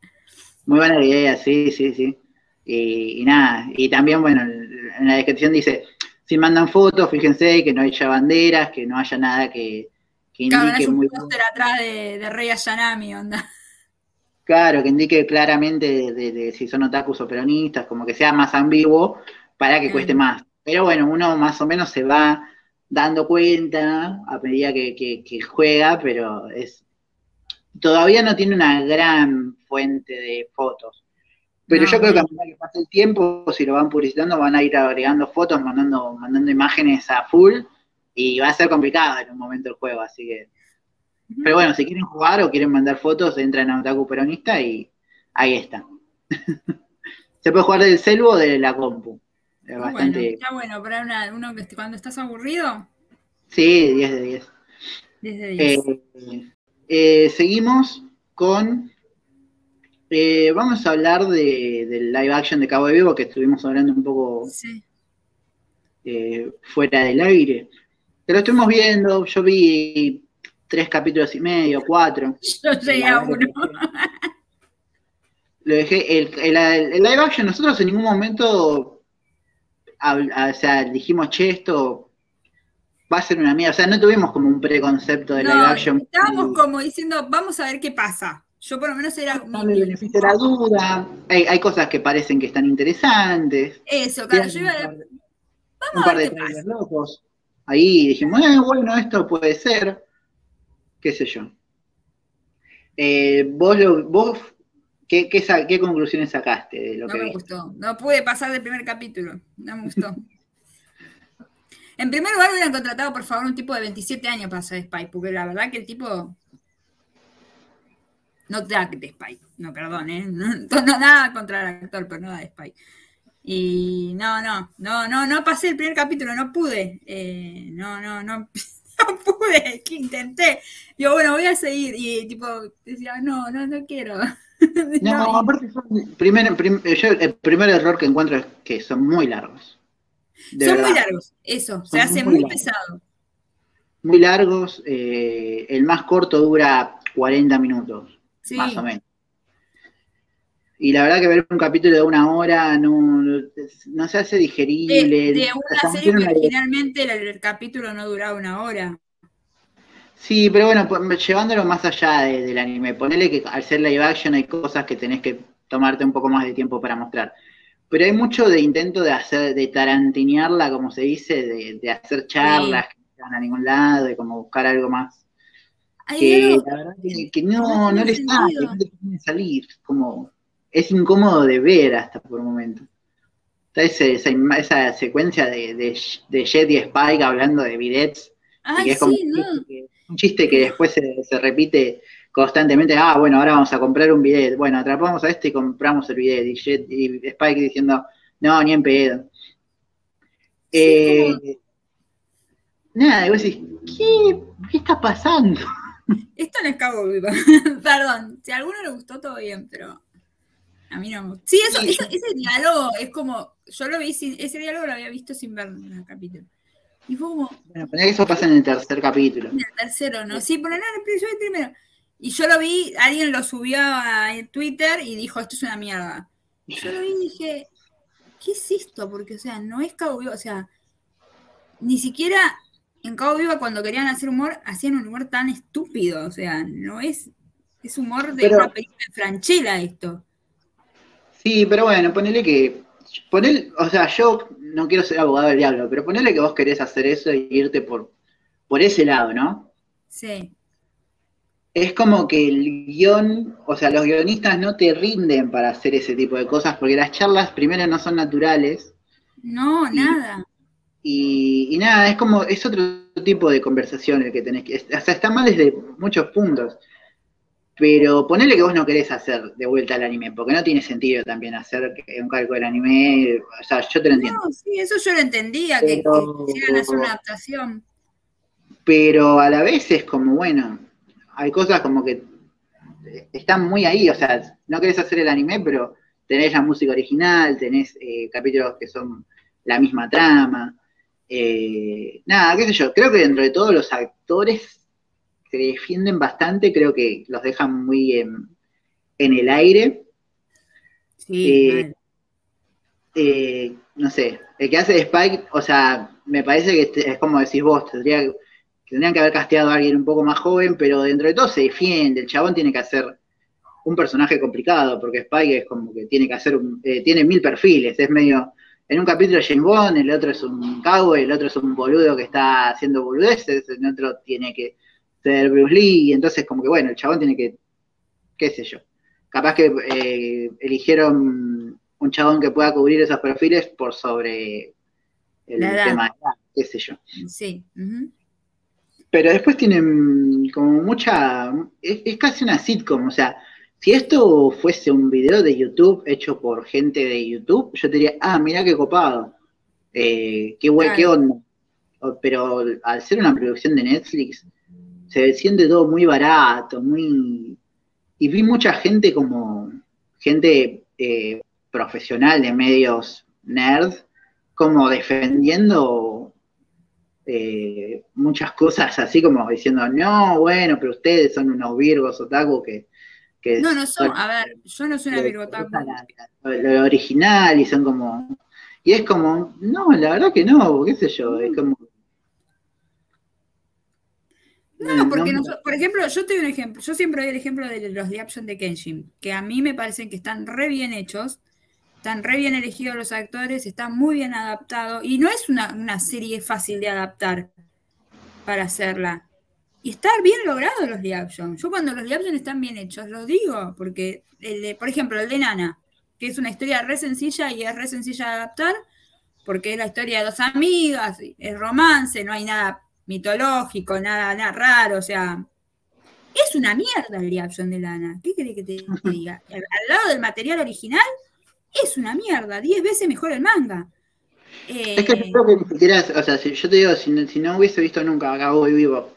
Muy buena la idea, sí, sí, sí. Y, nada, y también, bueno, en la descripción dice, si mandan fotos, fíjense que no haya banderas, que no haya nada que, que indique muy atrás de, Rey Ayanami, onda. Claro, que indique claramente de, si son otakus o peronistas, como que sea más ambiguo para que cueste más. Pero bueno, uno más o menos se va dando cuenta a medida que, juega, pero es todavía no tiene una gran fuente de fotos. Pero yo creo que a medida que pase el tiempo, si lo van publicitando, van a ir agregando fotos, mandando, mandando imágenes a full, y va a ser complicado en un momento el juego, así que. Pero bueno, si quieren jugar o quieren mandar fotos, entran a Otaku Peronista y ahí está. <laughs> Se puede jugar del celu o de la compu. Es bastante... está bueno para uno que cuando estás aburrido. Sí, 10 de 10. 10 de 10. Eh, eh, seguimos con. Eh, vamos a hablar de, del live action de Cabo de Vivo, que estuvimos hablando un poco sí eh, fuera del aire. Pero estuvimos viendo, yo vi tres capítulos y medio, cuatro. <laughs> Yo llegué a uno. <laughs> Lo dejé, el, live action, nosotros en ningún momento o sea, dijimos, che, esto va a ser una mierda. O sea, no tuvimos como un preconcepto de live action. Estábamos como diciendo, vamos a ver qué pasa. Yo por lo menos era... No me beneficia la duda. Hay, cosas que parecen que están interesantes. Eso, claro, yo iba a... Vamos un par de trailers locos. Ahí dijimos, eh, bueno, esto puede ser. Qué sé yo. Eh, vos, lo, vos ¿qué, qué, conclusiones sacaste de lo no que No me gustó. No pude pasar del primer capítulo. No me gustó. <laughs> en primer lugar, hubieran contratado, por favor, un tipo de 27 años para hacer Spy, porque la verdad que el tipo. No da de Spy. No, perdón, ¿eh? No, nada contra el actor, pero no da de Spy. Y no, no, no, no, no pasé el primer capítulo, no pude. Eh, no, no, no. <laughs> no pude, que intenté. Digo, bueno, voy a seguir. Y tipo, decía, no, no, no quiero. <laughs> no, aparte, primer, el primer error que encuentro es que son muy largos. son muy largos, eso, se hace muy, pesado. Muy largos, eh, el más corto dura 40 minutos, más o menos. Y la verdad que ver un capítulo de una hora no, no se hace digerible. De, una serie que originalmente el, capítulo no duraba una hora. Sí, pero bueno, pues, llevándolo más allá del anime, ponele que al ser live action hay cosas que tenés que tomarte un poco más de tiempo para mostrar. Pero hay mucho de intento de hacer, de tarantinearla, como se dice, de, hacer charlas que no van a ningún lado, de como buscar algo más. Que la verdad que, no, no le sale, no le puede salir, como es incómodo de ver hasta por un momento. Está esa, esa, secuencia de, de, Jet y Spike hablando de bidets. Ay, es sí, un chiste que después se, repite constantemente. Ah, bueno, ahora vamos a comprar un bidet. Bueno, atrapamos a este y compramos el bidet. Y, Jet, y Spike diciendo, no, ni en pedo. Eh, nada, y vos decís, ¿qué, ¿qué está pasando? Esto no es Cabo Viva. Perdón, si a alguno le gustó, todo bien, pero a mí no Sí, eso, ese diálogo es como. Yo lo vi, ese diálogo lo había visto sin ver el capítulo. Y fue como. Bueno, que eso pasa en el tercer capítulo. En el tercero, ¿no? Sí, pero no, en el primero. Y yo lo vi, alguien lo subió a Twitter y dijo, esto es una mierda. Y yo lo vi y dije, ¿qué es esto? Porque, o sea, no es Cabo Viva, o sea, ni siquiera en Cabo Viva cuando querían hacer humor, hacían un humor tan estúpido, o sea, no es, es humor de una película de Franchella esto. Sí, pero bueno, ponele que. Ponele, o sea, yo no quiero ser abogado del diablo, pero ponele que vos querés hacer eso e irte por, por ese lado, ¿no? Sí. Es como que el guion, o sea, los guionistas no te rinden para hacer ese tipo de cosas, porque las charlas primero no son naturales. No, nada. Y, y, nada, es como, es otro tipo de conversación el que tenés que, o sea, está mal desde muchos puntos. Pero ponele que vos no querés hacer de vuelta al anime, porque no tiene sentido también hacer un calco del anime. O sea, yo te lo entiendo. No, sí, eso yo lo entendía, que, quisieran hacer una adaptación. Pero a la vez es como, bueno, hay cosas como que están muy ahí, o sea, no querés hacer el anime, pero tenés la música original, tenés eh, capítulos que son la misma trama. Eh, nada, qué sé yo, creo que dentro de todos los actores se defienden bastante, creo que los dejan muy en, el aire. Sí, eh, eh, no sé, el que hace de Spike, o sea, me parece que es como decís vos, tendría, tendrían que haber casteado a alguien un poco más joven, pero dentro de todo se defiende, el chabón tiene que hacer un personaje complicado, porque Spike es como que tiene que hacer, un, eh, tiene mil perfiles, es medio, en un capítulo James Bond, el otro es un cago, el otro es un boludo que está haciendo boludeces, el otro tiene que ser Bruce Lee, y entonces como que bueno, el chabón tiene que, qué sé yo, capaz que eh, eligieron un chabón que pueda cubrir esos perfiles por sobre el tema de qué sé yo. Sí. Pero después tienen como mucha, es, casi una sitcom, o sea, si esto fuese un video de YouTube hecho por gente de YouTube, yo te diría, ah, mira qué copado, eh, qué, güey, qué onda. Pero al ser una producción de Netflix, se siente todo muy barato, muy... Y vi mucha gente como, gente eh, profesional de medios nerd, como defendiendo eh, muchas cosas, así como diciendo, no, bueno, pero ustedes son unos virgos otaku que... que no, no son, a ver, yo no soy una virgo otaku. Lo, original y son como... Y es como, no, la verdad que no, qué sé yo, es como... No, porque por ejemplo, yo te doy un ejemplo, yo siempre doy el ejemplo de los de action de Kenshin, que a mí me parecen que están re bien hechos, están re bien elegidos los actores, están muy bien adaptados, y no es una, serie fácil de adaptar para hacerla. Y estar bien logrado los live action. Yo cuando los live action están bien hechos, lo digo, porque, el por ejemplo, el de Nana, que es una historia re sencilla y es re sencilla de adaptar, porque es la historia de dos amigas, es romance, no hay nada mitológico, nada, nada raro, o sea, es una mierda el live action de Lana. ¿Qué querés que te <laughs> diga? Al lado del material original, es una mierda, diez veces mejor el manga. es que creo que ni siquiera, o sea, si yo te digo, si, no hubiese visto nunca acá voy vivo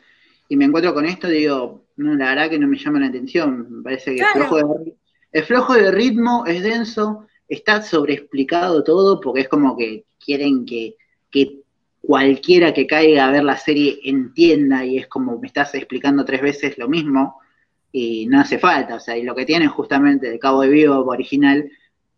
y me encuentro con esto, digo, no, la verdad que no me llama la atención. Me parece que es, flojo de, flojo de ritmo, es denso, está sobreexplicado todo, porque es como que quieren que, que cualquiera que caiga a ver la serie entienda y es como me estás explicando tres veces lo mismo y no hace falta, o sea, y lo que tienen justamente el Cabo de Vivo original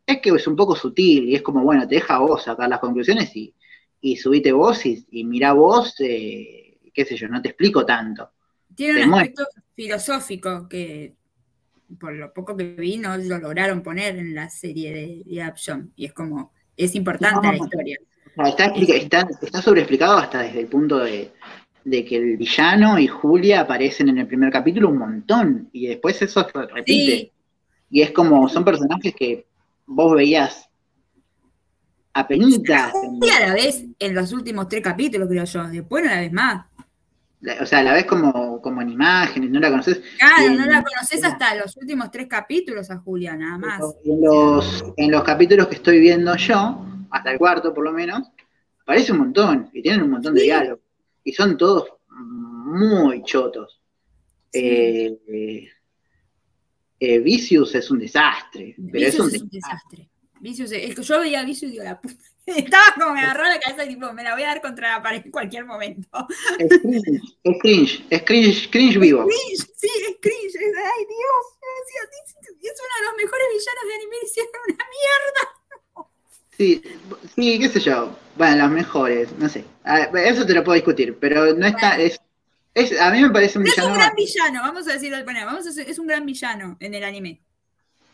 es que es un poco sutil y es como, bueno, te deja vos sacar las conclusiones y, y subite vos y, y mirá vos, eh, qué sé yo, no te explico tanto. Tiene un aspecto filosófico que por lo poco que vi no lo lograron poner en la serie de, de y es como, es importante la historia. Está, está, está sobreexplicado hasta desde el punto de, de, que el villano y Julia aparecen en el primer capítulo un montón y después eso se repite. Y es como, son personajes que vos veías a penitas. Y a la vez en los últimos tres capítulos, creo yo. Después la ves más. O sea, la ves como, como en imágenes, no la conoces. Claro, no la conoces hasta los últimos tres capítulos a Julia, nada más. En los, en los capítulos que estoy viendo yo, hasta el cuarto por lo menos, parece un montón, y tienen un montón de diálogos. Y son todos muy chotos. Eh, eh, Vicious es un desastre. Pero es un, desastre. Vicious es, que yo veía Vicious y digo, la puta. Estaba como me agarró la cabeza y tipo, me la voy a dar contra la pared en cualquier momento. Es cringe, es cringe, es cringe, cringe vivo. Es cringe, sí, es cringe. Es, ay, Dios, es uno de los mejores villanos de anime y hicieron una mierda. Sí, sí, qué sé yo. Bueno, los mejores, no sé. Eso te lo puedo discutir, pero no está, es a mí me parece un villano. Es un gran villano, vamos a decirlo, bueno, vamos a decir, es un gran villano en el anime.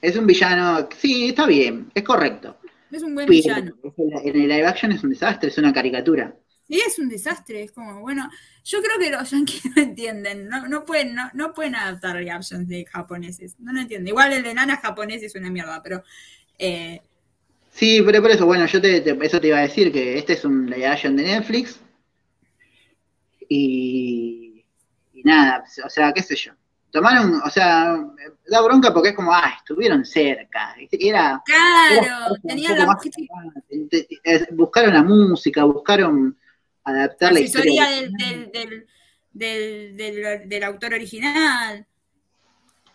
Es un villano, sí, está bien, es correcto. Es un buen villano. En el live action es un desastre, es una caricatura. Sí, es un desastre, es como, bueno, yo creo que los yankees <laughs> no entienden, no, no pueden, no, no pueden adaptar live actions de japoneses, no lo entienden. Igual el de nana japonés es una mierda, pero... Eh, sí, pero por eso, bueno, yo te, eso te iba a decir, que este es un live action de Netflix, y nada, o sea, qué sé yo. Tomaron, o sea, da bronca porque es como, ah, estuvieron cerca. Era, claro, tenían la Buscaron la música, buscaron adaptar la, historia. Del, del, del, del, del autor original.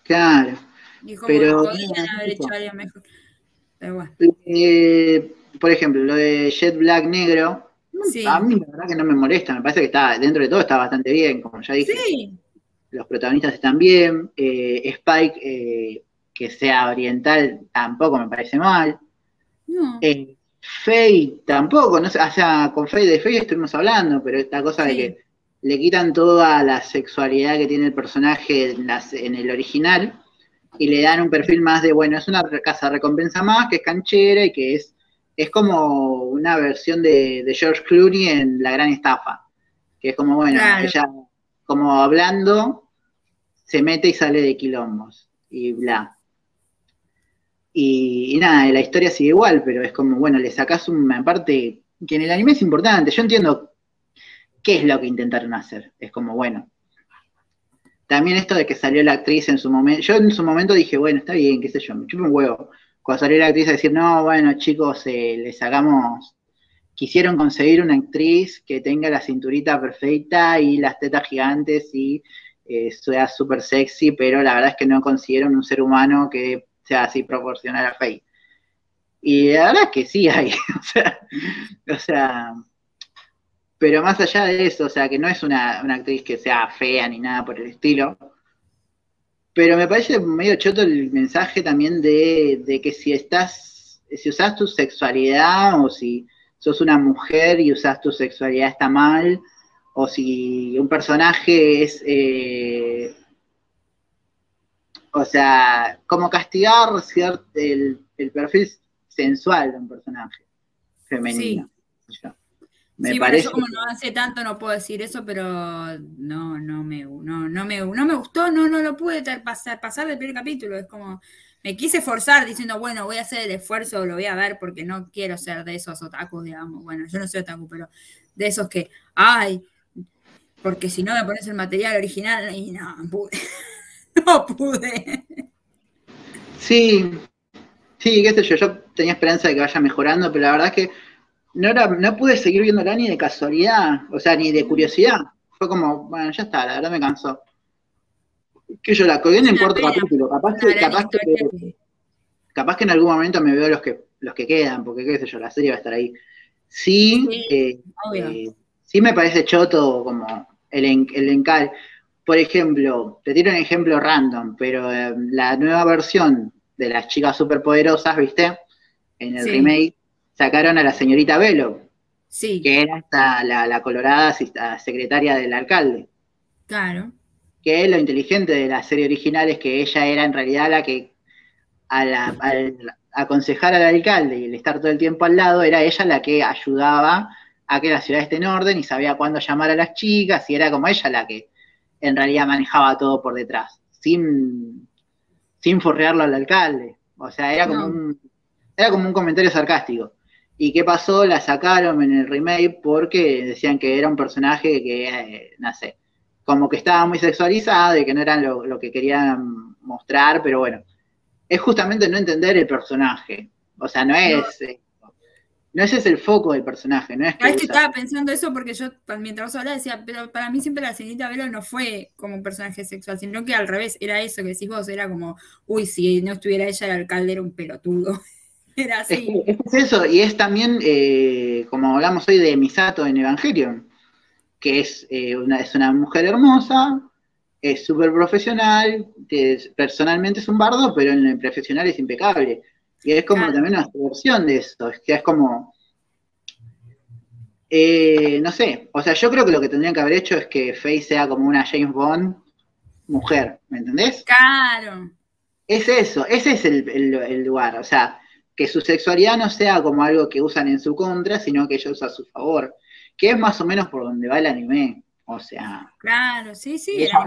Claro. pero, haber hecho algo mejor. Pero bueno. Eh, por ejemplo, lo de Jet Black negro, a mí la verdad que no me molesta, me parece que está, dentro de todo está bastante bien, como ya dije. Los protagonistas están bien, eh, Spike, eh, que sea oriental, tampoco me parece mal. No. Eh, Faye tampoco, no sé, o sea, con Faye de Faye estuvimos hablando, pero esta cosa de que le quitan toda la sexualidad que tiene el personaje en, en, el original y le dan un perfil más de, bueno, es una casa recompensa más, que es canchera y que es es como una versión de, George Clooney en La Gran Estafa, que es como, bueno, ella como hablando, se mete y sale de quilombos y bla. Y, nada, la historia sigue igual, pero es como, bueno, le sacas una parte que en el anime es importante. Yo entiendo qué es lo que intentaron hacer. Es como, bueno. También esto de que salió la actriz en su momento. Yo en su momento dije, bueno, está bien, qué sé yo, me chupo un huevo cuando salió la actriz a decir, no, bueno, chicos, eh, les hagamos, quisieron conseguir una actriz que tenga la cinturita perfecta y las tetas gigantes y eh, sea súper sexy, pero la verdad es que no consiguieron un ser humano que sea así proporcional a Faye. Y la verdad es que sí hay, <laughs> o sea, o sea, pero más allá de eso, o sea, que no es una, actriz que sea fea ni nada por el estilo, pero me parece medio choto el mensaje también de, de que si estás, si usas tu sexualidad o si sos una mujer y usas tu sexualidad está mal, o si un personaje es, eh, o sea, como castigar el, perfil sensual de un personaje femenino. Sí. Me parece... yo como no hace tanto no puedo decir eso, pero no, no me, no, no me, no me gustó, no, no lo pude pasar, pasar del primer capítulo. Es como, me quise forzar diciendo, bueno, voy a hacer el esfuerzo, lo voy a ver porque no quiero ser de esos otakus, digamos. Bueno, yo no soy otaku, pero de esos que, ay, porque si no me pones el material original y no no pude. <laughs> Sí, sí, qué sé yo, yo tenía esperanza de que vaya mejorando, pero la verdad es que no, era, no pude seguir viéndola ni de casualidad, o sea, ni de curiosidad. Fue como, bueno, ya está, la verdad me cansó. Que yo la colgué en el cuarto capítulo, capaz que, capaz que, capaz que en algún momento me veo los que, los que quedan, porque qué sé yo, la serie va a estar ahí. Sí, eh, eh, sí me parece choto como el, el encal. Por ejemplo, te tiro un ejemplo random, pero eh, la nueva versión de las chicas superpoderosas, ¿viste? En el remake, sacaron a la señorita Velo. Sí. Que era hasta la, colorada secretaria del alcalde. Claro. Que lo inteligente de la serie original es que ella era en realidad la que al aconsejar al alcalde y el estar todo el tiempo al lado, era ella la que ayudaba a que la ciudad esté en orden y sabía cuándo llamar a las chicas y era como ella la que en realidad manejaba todo por detrás, sin, sin forrearlo al alcalde. O sea, era como, un, era como un comentario sarcástico. ¿Y qué pasó? La sacaron en el remake porque decían que era un personaje que, eh, no sé, como que estaba muy sexualizado y que no era lo, que querían mostrar, pero bueno, es justamente no entender el personaje. O sea, no es... Eh, no ese es el foco del personaje, no es que. que estaba pensando eso porque yo, mientras vos hablabas, decía, pero para mí siempre la señorita Velo no fue como un personaje sexual, sino que al revés, era eso que decís vos, era como, uy, si no estuviera ella, el alcalde era un pelotudo. <laughs> era así. Es, eso, y es también, eh, como hablamos hoy de Misato en Evangelion, que es, eh, una, es una mujer hermosa, es súper profesional, personalmente es un bardo, pero en el profesional es impecable. Y es como también una versión de eso, es que es como, eh, no sé, o sea, yo creo que lo que tendrían que haber hecho es que Faye sea como una James Bond mujer, ¿me entendés? Claro. Es eso, ese es el, lugar, o sea, que su sexualidad no sea como algo que usan en su contra, sino que ella usa a su favor, que es más o menos por donde va el anime, o sea. Claro, sí, sí. Ella,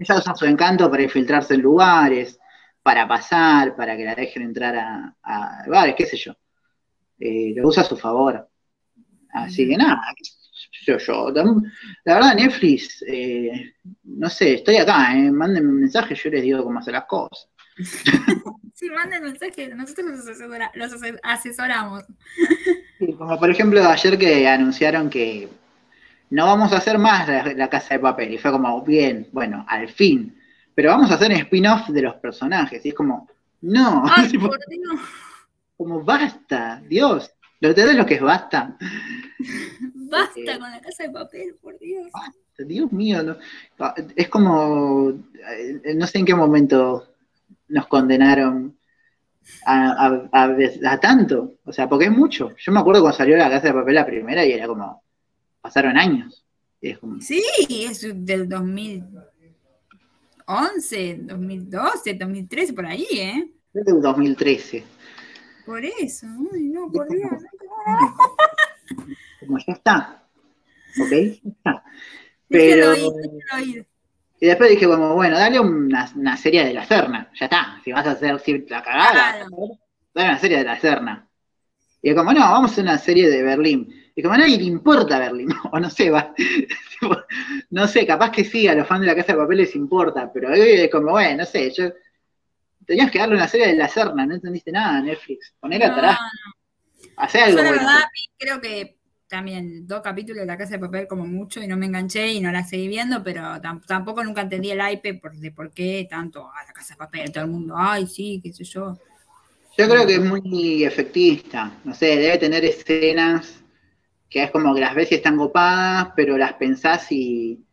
usa, su encanto para infiltrarse en lugares, para pasar, para que la dejen entrar a, a qué sé yo. Eh, lo usa a su favor. Así que nada, yo, yo, la verdad, Netflix, eh, no sé, estoy acá, eh, mándenme un mensaje, yo les digo cómo hacer las cosas. Sí, manden mensaje, nosotros los, asesoramos. como por ejemplo ayer que anunciaron que no vamos a hacer más la casa de papel, y fue como, bien, bueno, al fin pero vamos a hacer spin-off de los personajes. Y es como, no. <laughs> Como basta, Dios. ¿Lo entendés lo que es basta? Basta eh, con la casa de papel, por Dios. Dios mío, ah, es como, eh, no sé en qué momento nos condenaron a, tanto, o sea, porque es mucho. Yo me acuerdo cuando salió la casa de papel la primera y era como, pasaron años. Sí, es del 2000, 2011, 2012, 2013, por ahí, ¿eh? Desde el 2013. Por eso, ay, no, por Dios. <laughs> Como ya está. ¿Ok? Ya está. Pero. Y después dije, bueno, bueno, dale una, una, serie de la Serna, ya está. Si vas a hacer la cagada, dale una serie de la Serna. Y como, no, vamos a hacer una serie de Berlín. Y como a nadie le importa Berlín, <laughs> o no sé, va. <laughs> no sé, capaz que sí, a los fans de la Casa de Papel les importa, pero es como, bueno, no sé, yo. Tenías que darle una serie de la Serna, no entendiste nada, Netflix. Poner atrás. Hacer algo. Yo la verdad, creo que también dos capítulos de la Casa de Papel como mucho y no me enganché y no la seguí viendo, pero tampoco nunca entendí el hype por, de por qué tanto a la Casa de Papel, todo el mundo, ay, sí, qué sé yo. Yo creo que es muy efectista, no sé, debe tener escenas que es como que las ves y están copadas, pero las pensás y,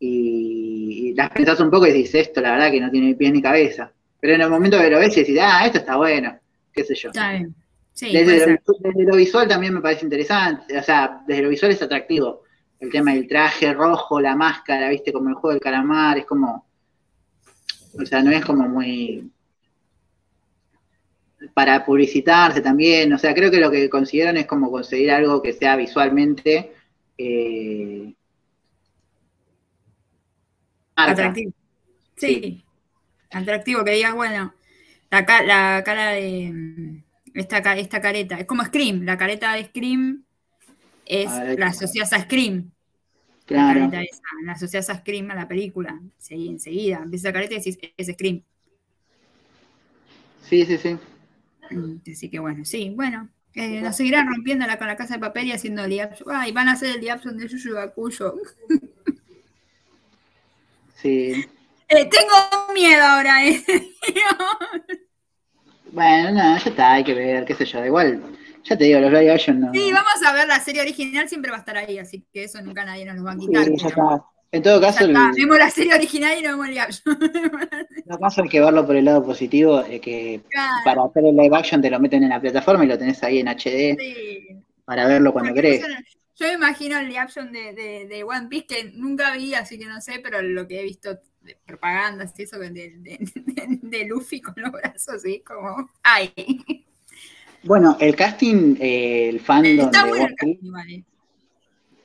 y las pensás un poco y dices, esto la verdad que no tiene ni pies ni cabeza. Pero en el momento que lo ves y decís, ah, esto está bueno, qué sé yo. Está bien. Sí, desde, lo, ser. desde lo visual también me parece interesante, o sea, desde lo visual es atractivo. El tema del traje rojo, la máscara, viste, como el juego del calamar, es como, o sea, no es como muy para publicitarse también, o sea, creo que lo que consiguieron es como conseguir algo que sea visualmente eh. Atractivo. Sí. Atractivo, que digas, bueno, la, la cara de esta, esta careta, es como Scream, la careta de Scream es A ver. la asocias a Scream. La Claro. careta esa, la asocias a Scream a la película. Sí, enseguida, empieza la careta y decís, es Scream. Sí, sí, sí. Mm, Así que bueno, sí, bueno. eh, nos seguirán rompiendo la, con la casa de papel y haciendo el liapso. Ay, van a hacer el liapso de Yuyu Bakuyo. Sí. <laughs> Eh, tengo miedo ahora, eh. <laughs> Bueno, no, ya está, hay que ver, qué sé yo, igual, ya te digo, los live action no. Sí, vamos a ver la serie original, siempre va a estar ahí, así que eso nunca nadie nos lo va a Sí, quitar. ya pero está. En todo caso, el, Vemos la serie original y no vemos el liapso. en todo caso hay que verlo por el lado positivo, de que Claro, para hacer el live action te lo meten en la plataforma y lo tenés ahí en HD sí. para verlo cuando Cualquier querés. cosa, Yo me imagino el liapson de, de, de One Piece que nunca vi, así que no sé, pero lo que he visto de propagandas eso de, de, <laughs> de- Luffy con los brazos, sí, como. ¡Ay! Bueno, el casting, eh, el fandom Está de bueno el casting, vale.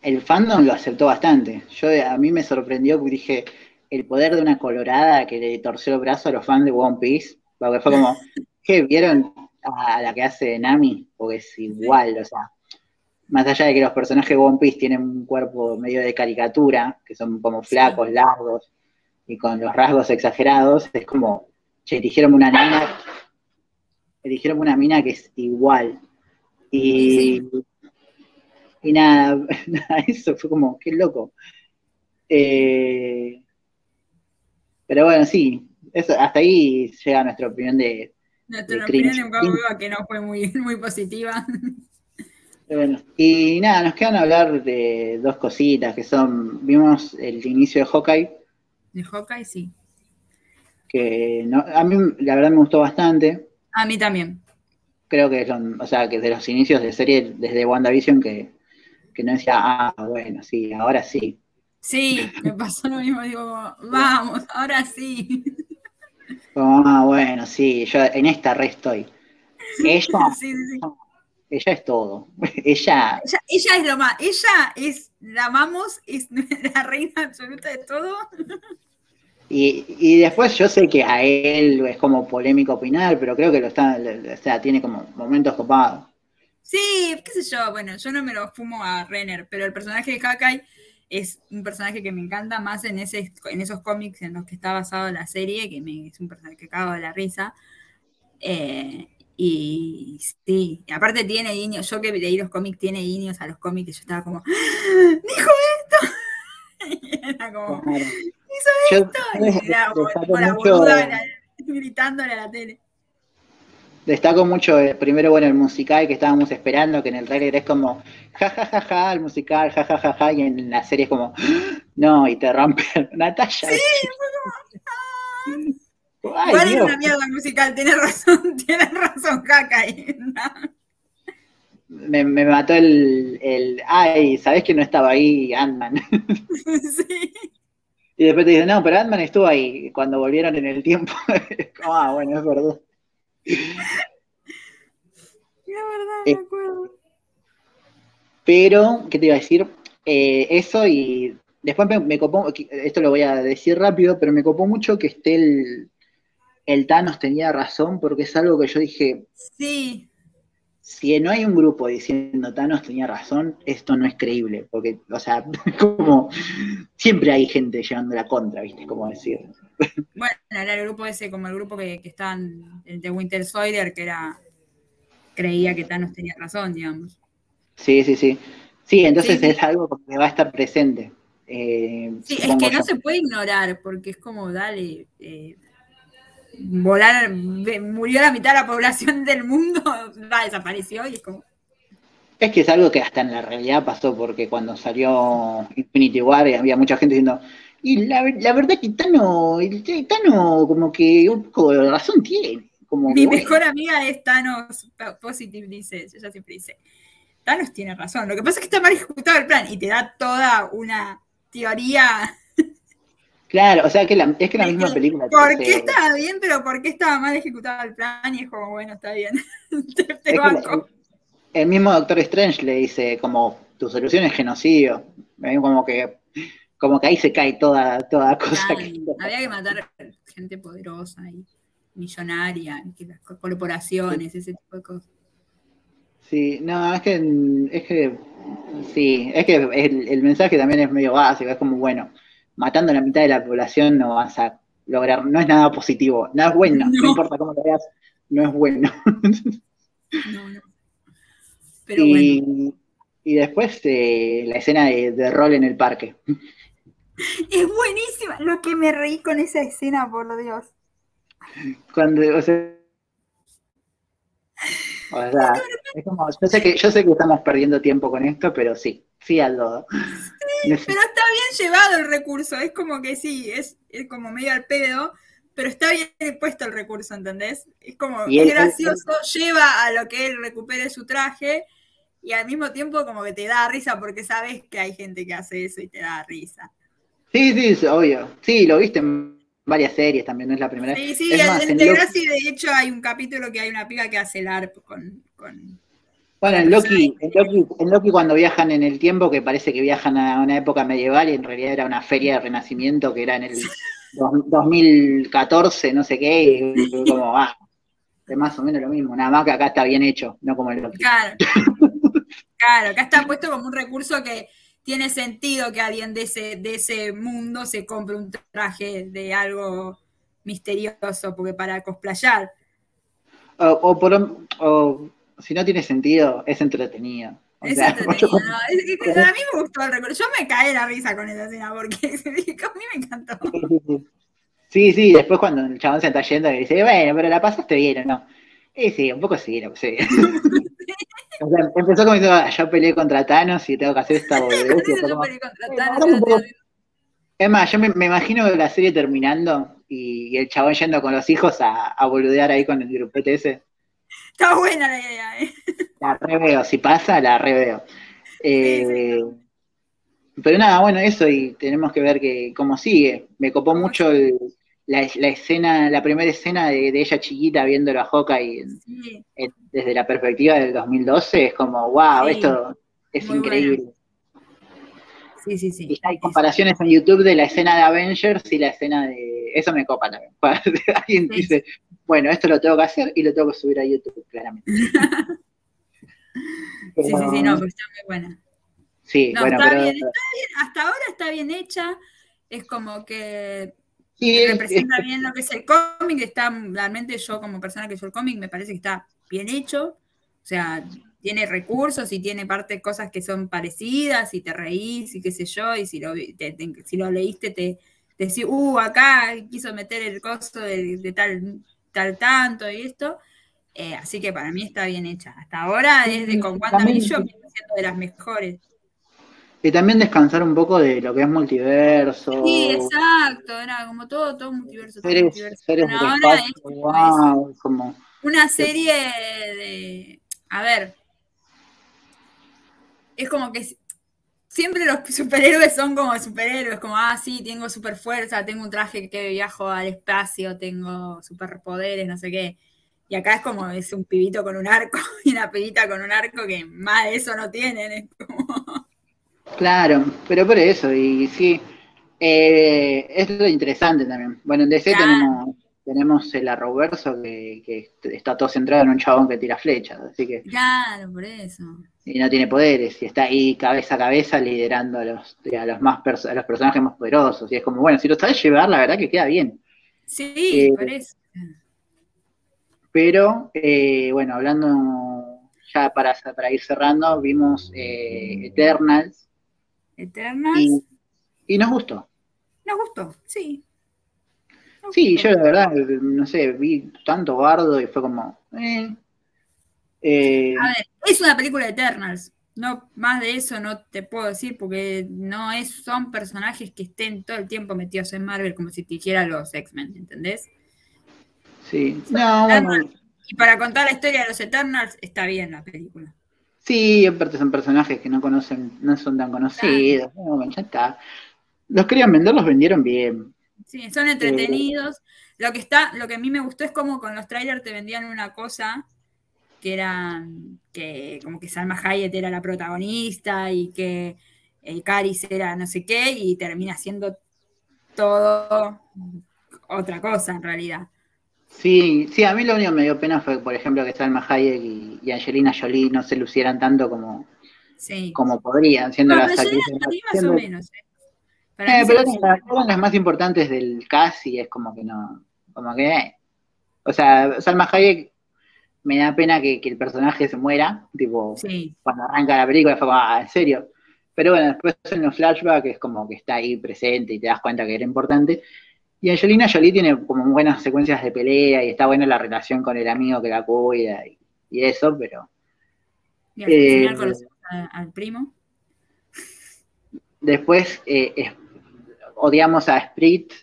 el fandom lo aceptó bastante. Yo a mí me sorprendió porque dije, el poder de una colorada que le torció el brazo a los fans de One Piece, porque fue como, <laughs> ¿qué vieron a la que hace Nami? Porque es igual, o sea, más allá de que los personajes de One Piece tienen un cuerpo medio de caricatura, que son como flacos, largos, y con los rasgos exagerados, es como, che, eligieron una mina, eligieron una mina que es igual. Y, y nada, <laughs> nada, eso fue como, qué loco. Eh, pero bueno, sí, eso, hasta ahí llega nuestra opinión de, Nuestra de opinión en Cowboy que no fue muy, muy positiva. bueno. Y nada, nos quedan hablar de dos cositas que son, vimos el inicio de Hawkeye, De Hawkeye, sí. que no, a mí la verdad me gustó bastante. A mí también. Creo que son, o sea, que de los inicios de serie desde WandaVision que, que no decía, ah, bueno, sí, ahora sí. Sí, me pasó lo mismo. Digo, vamos, ahora sí. <laughs> Ah, bueno, sí, yo en esta re estoy. Ella, Sí, sí, sí. ella es todo. <laughs> Ella, Ella, ella es lo más. Ella es, la amamos, es <laughs> la reina absoluta de todo. y, y después yo sé que a él es como polémico opinar, pero creo que lo está, o sea, tiene como momentos copados. Sí, qué sé yo. Bueno, yo no me lo fumo a Renner, pero el personaje de Hawkeye es un personaje que me encanta más en, ese, en esos cómics en los que está basado la serie, que me, es un personaje que cago de la risa. Eh, y sí, y aparte tiene guiños, yo que leí los cómics, tiene guiños a los cómics, y yo estaba como, ¡Ah! ¡dijo esto! <laughs> Y era como, Claro. hizo Yo esto, y era como tipo la mucho- boluda la- gritándole a la tele. Destaco mucho, eh, primero, bueno, el musical que estábamos esperando, que en el trailer es como, ja, ja, ja, ja, el musical, ja, ja, ja, ja, y en la serie es como, no, y te rompe <laughs> Natalia. Ay, Igual es una mierda musical, tiene razón, <laughs> tiene razón Hawkeye. Me, me mató el, el, ay, ¿sabés que no estaba ahí Ant-Man? <laughs> sí. Y después te dicen, no, pero Ant-Man estuvo ahí cuando volvieron en el tiempo. <laughs> ah, bueno, es verdad. La verdad, Eh. me acuerdo. Pero, ¿qué te iba a decir? Eh, eso y después me, me copó, esto lo voy a decir rápido, pero me copó mucho que esté el, el Thanos tenía razón, porque es algo que yo dije, Sí, si no hay un grupo diciendo Thanos tenía razón, esto no es creíble, porque, o sea, <laughs> como siempre hay gente llevando la contra, ¿viste? Como decir. bueno, era el grupo ese, como el grupo que, que estaban el de Winter Soldier, que era creía que Thanos tenía razón, digamos. Sí, sí, sí. Sí, entonces Sí, es algo que va a estar presente. Eh, Sí, es que no se puede ignorar, porque es como, dale, eh, volar, murió la mitad de la población del mundo, <laughs> desapareció y es como... Es que es algo que hasta en la realidad pasó, porque cuando salió Infinity War había mucha gente diciendo, y la, verdad que Tano, Tano como que un poco de razón tiene. Como Mi mejor amiga es Thanos Positive, dice, ella siempre dice, Thanos tiene razón, lo que pasa es que está mal ejecutado el plan y te da toda una teoría Claro, o sea que la, es que la misma película. ¿Por qué estaba bien, pero por qué estaba mal ejecutado el plan? Y es como, bueno, está bien. <laughs> te, banco. El, mismo Doctor Strange le dice, como, tu solución es genocidio. Como que, como que ahí se cae toda, toda cosa. Había que matar gente poderosa y millonaria, las corporaciones, ese tipo de cosas. Sí, no, es que, es que, sí, es que el, el mensaje también es medio básico, es como, bueno, matando a la mitad de la población no vas a lograr, no es nada positivo, nada es bueno, no, importa cómo lo veas, no es bueno. No, no. <laughs> Pero y, bueno. y después eh, la escena de, rol en el parque. Es buenísima, lo que me reí con esa escena, por lo Dios. Cuando, o sea, o sea, es como, yo sé que, yo sé que estamos perdiendo tiempo con esto, pero sí, sí al lodo. Pero está bien llevado el recurso, es como que sí, es, como medio al pedo, pero está bien puesto el recurso, ¿entendés? Es como es gracioso, lleva a lo que él recupere su traje y al mismo tiempo como que te da risa porque sabes que hay gente que hace eso y te da risa. Sí, sí, obvio. Sí, lo viste en varias series también, no es la primera vez. Sí, sí, en, en de hecho hay un capítulo que hay una piba que hace el ARP con bueno, en Loki, en Loki, cuando viajan en el tiempo, que parece que viajan a una época medieval y en realidad era una feria de renacimiento que era en el 2014, no sé qué, y como, ah, es más o menos lo mismo, nada más que acá está bien hecho, no como el Loki. Claro, claro, acá está puesto como un recurso que tiene sentido que alguien de ese, de ese mundo se compre un traje de algo misterioso, porque para cosplayar. O, por, o si no tiene sentido, es entretenido. es <laughs> entretenido, a mí me gustó el recuerdo. Yo me caí la risa con esa escena porque <laughs> a mí me encantó. Sí, sí, después cuando el chabón se está yendo y dice, bueno, pero la pasaste bien o no. Sí, sí, un poco sí, lo sí. <laughs> o sea, empezó como diciendo, ah, yo peleé contra Thanos y tengo que hacer esta boludez. yo peleé contra Thanos. Es más, yo me, imagino la serie terminando y, el chabón yendo con los hijos a, a boludear ahí con el grupete ese. Está buena la idea, ¿eh? La reveo, si pasa, la reveo. Eh, pero nada, bueno, eso y tenemos que ver que cómo sigue. Me copó mucho la, escena, la primera escena de, ella chiquita viéndolo a Hawkeye desde la perspectiva del 2012. Es como, wow, esto es increíble. Sí, sí, sí. Y hay comparaciones en YouTube de la escena de Avengers y la escena de. Eso me copa también. <laughs> Alguien dice, bueno, esto lo tengo que hacer y lo tengo que subir a YouTube, claramente. <laughs> sí, sí, sí, no, pero está muy buena. Sí, bueno, está, bien, está bien, hasta ahora está bien hecha, es como que representa bien lo que es el cómic, está realmente yo como persona que yo el cómic me parece que está bien hecho, o sea, tiene recursos y tiene parte cosas que son parecidas y te reís y qué sé yo, y si lo, si lo leíste te, decís, uh, acá quiso meter el costo de tal tal tanto y esto. Eh, así que para mí está bien hecha. Hasta ahora, desde con WandaVision, viene siendo de las mejores. Y también descansar un poco de lo que es multiverso. Sí, exacto, era como todo, todo multiverso. Todo multiverso. como una serie de. A ver. Es como que siempre los superhéroes son como superhéroes, como, ah, sí, tengo super fuerza, tengo un traje que viajo al espacio, tengo superpoderes, no sé qué. Y acá es como, es un pibito con un arco <laughs> y una pibita con un arco que más de eso no tienen. Claro, pero por eso, y sí, eh, es lo interesante también. Bueno, en DC tenemos tenemos el arroverso que, que está todo centrado en un chabón que tira flechas, así que... Claro, por eso. Y no tiene poderes, y está ahí cabeza a cabeza liderando a los, a los, más a los personajes más poderosos, y es como, bueno, si lo sabes llevar, la verdad que queda bien. Sí, eh, por eso. Pero, eh, bueno, hablando ya para, para ir cerrando, vimos eh, Eternals. Eternals. y nos gustó. Nos gustó, sí Sí, yo la verdad, no sé, vi tanto bardo y fue como. Eh, eh. A ver, es una película de Eternals. No, más de eso no te puedo decir porque no es, son personajes que estén todo el tiempo metidos en Marvel como si te hiciera los X-Men, ¿entendés? Sí, no, Y para contar la historia de los Eternals está bien la película. Sí, aparte son personajes que no conocen, no son tan conocidos. ya está. Los querían vender, los vendieron bien. Sí, son entretenidos. Lo que está, lo que a mí me gustó es como con los trailers te vendían una cosa que era que como que Salma Hayek era la protagonista y que el Caris era no sé qué y termina siendo todo otra cosa en realidad. Sí, sí, a mí lo único que me dio pena fue, por ejemplo, que Salma Hayek y, Angelina Jolie no se lucieran tanto como, como podrían, siendo las actrices. Más o menos, ¿eh? Eh, pero las más importantes del cast y es como que no, como que, o sea, Salma Hayek me da pena que, el personaje se muera, tipo, cuando arranca la película fue como, ah, en serio. Pero bueno, después en los flashbacks es como que está ahí presente y te das cuenta que era importante. Y Angelina Jolie tiene como buenas secuencias de pelea y está buena la relación con el amigo que la cuida y, eso, pero... ¿Y al final eh, conocemos al primo? Después eh, odiamos a Sprite.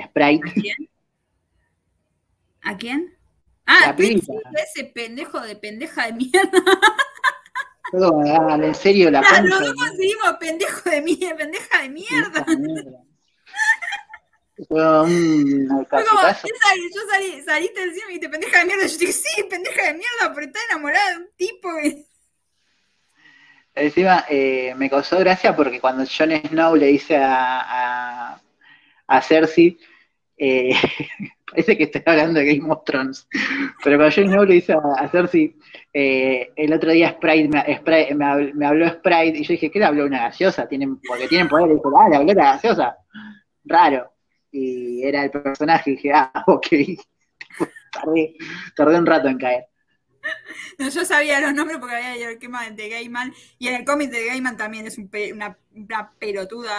Sprite. ¿A quién? ¿A quién? Ah, ese pendejo de pendeja de mierda. <laughs> Dale, en serio, la ah, Los dos conseguimos pendejo de mierda, pendeja de mierda. Fue un yo salí, yo salí, saliste encima y te pendeja de mierda. Yo dije, sí, pendeja de mierda, pero está enamorada de un tipo. Encima eh, me causó gracia porque cuando Jon Snow le dice a, Cersei, eh, <laughs> parece que estoy hablando de Game of Thrones, pero cuando Jon Snow le dice a, Cersei, eh, el otro día Sprite, me, me, habló Sprite y yo dije, ¿qué le habló una gaseosa? ¿Tienen, porque tienen poder, y dice, ah, le habló una gaseosa. Raro. Y era el personaje y dije, ah, <laughs> ok. <laughs> tardé un rato en caer. <laughs> No, yo sabía los nombres porque había leído el tema de Gaiman y en el cómic de Gaiman también es una, pelotuda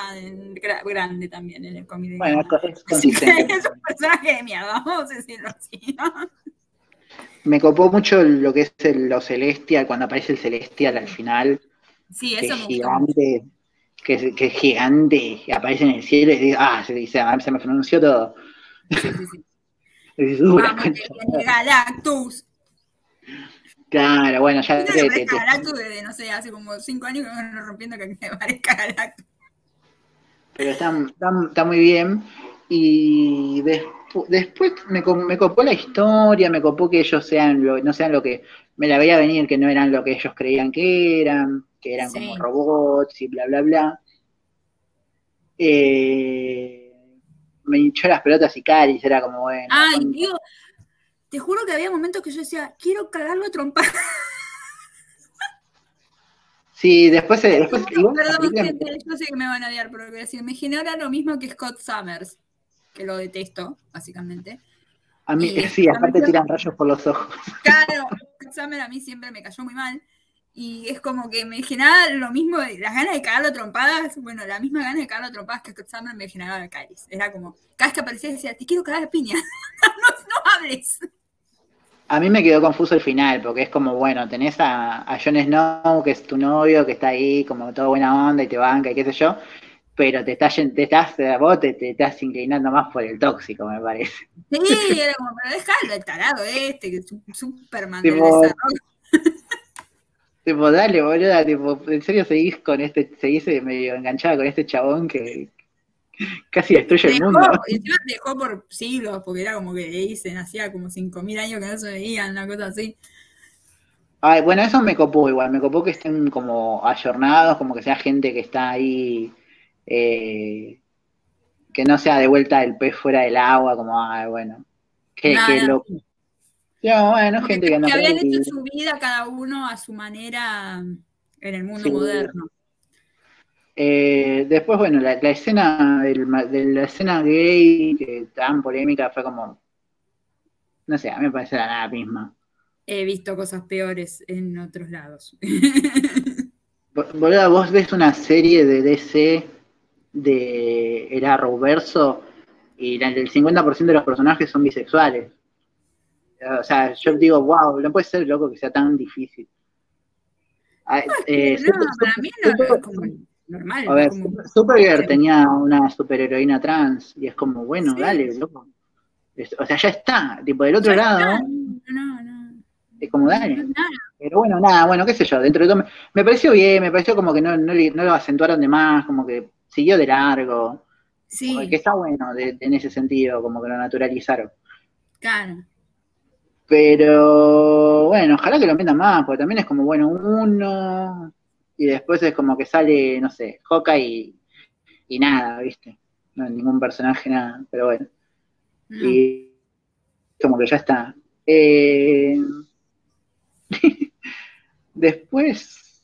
grande también en el cómic de bueno, Es, <laughs> es, un personaje de mierda, vamos a decirlo así, Me copó mucho lo que es el, lo celestial, cuando aparece el celestial al final. Sí, eso que es gigante, que, que, es gigante, aparece en el cielo y dice, ah, se, dice, se me pronunció todo. Sí, sí, sí. <laughs> Vamos, Galactus. Claro, bueno, ya te, te, desde, no sé, hace como cinco años que me rompiendo que me parezca Galactus. Pero está, está, muy bien. Y después me, me, copó la historia, me copó que ellos sean lo, no sean lo que me la veía venir, que no eran lo que ellos creían que eran, que eran como robots y bla, bla, bla. Eh, me hinchó las pelotas y Caris, era como bueno. Ay, Dios, te juro que había momentos que yo decía, quiero cagarlo a trompar. Sí, después. después perdón, gente, yo sé que me van a odiar, pero voy a decir, me genera lo mismo que Scott Summers, que lo detesto, básicamente. A mí, sí, aparte tiran rayos por los ojos. Claro, Scott Summers a mí siempre me cayó muy mal. Y es como que me generaba lo mismo, las ganas de cagarlo a trompadas, bueno, la misma ganas de cagarlo a trompadas que Scott Summers me generaba a Kyris. Era como, cada vez que aparecía decía, te quiero cagar a piña, <laughs> no, no hables. A mí me quedó confuso el final, porque es como, bueno, tenés a, a Jon Snow, que es tu novio, que está ahí como toda buena onda y te banca y qué sé yo, pero te estás, te estás, vos te, estás inclinando más por el tóxico, me parece. Sí, era como, pero déjalo el tarado este, que es un Superman tipo, del desarrollo. Tipo, dale, boluda, tipo, en serio seguís con este, seguís medio enganchada con este chabón que, <laughs> Casi destruye el mundo. Y encima dejó por siglos, porque era como que dicen, hacía como 5.000 años que no se veían, una cosa así. Ay, bueno, eso me copó igual, me copó que estén como ayornados, como que sea gente que está ahí, eh, que no sea de vuelta el pez fuera del agua, como, ay, bueno, qué, loco. bueno, gente que no. Que habían hecho su vida cada uno a su manera en el mundo moderno. Eh, después, bueno, la, escena de la escena gay que tan polémica fue como, no sé, a mí me parece la nada misma. He visto cosas peores en otros lados. Boluda, vos ves una serie de DC de era Roverso y el 50% de los personajes son bisexuales. O sea, yo digo, wow, no puede ser loco que sea tan difícil. Ah, eh, no, para mí no, es como normal. A ver, Supergirl tenía una superheroína trans y es como, bueno, dale, loco. O sea, ya está, tipo del otro lado. No, no. Es como, dale. Pero bueno, nada, bueno, qué sé yo, dentro de todo me, pareció bien, me pareció como que no, no, no, lo acentuaron de más, como que siguió de largo. Sí. que está bueno en ese sentido, como que lo naturalizaron. Claro. Pero bueno, ojalá que lo metan más, porque también es como, bueno, uno, y después es como que sale, no sé, Joca y, y nada, ¿viste? No, ningún personaje, nada, pero bueno. Y como que ya está. Eh, <laughs> después,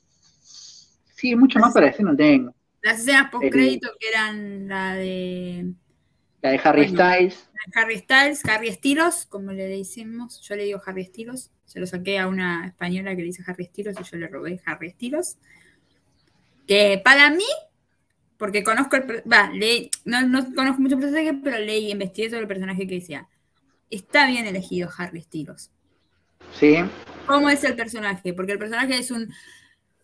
sí, mucho más para decir no tengo. Las escenas post crédito que eran la de. La de Harry Styles. Harry Styles, Harry Estilos, como le decimos. Yo le digo Harry Estilos. Se lo saqué a una española que le dice Harry Estilos y yo le robé Harry Estilos. Que para mí, porque conozco el. Va, no, no, conozco mucho personaje, pero leí, investigué sobre el personaje que decía. Está bien elegido Harry Estilos. Sí. ¿Cómo es el personaje? Porque el personaje es un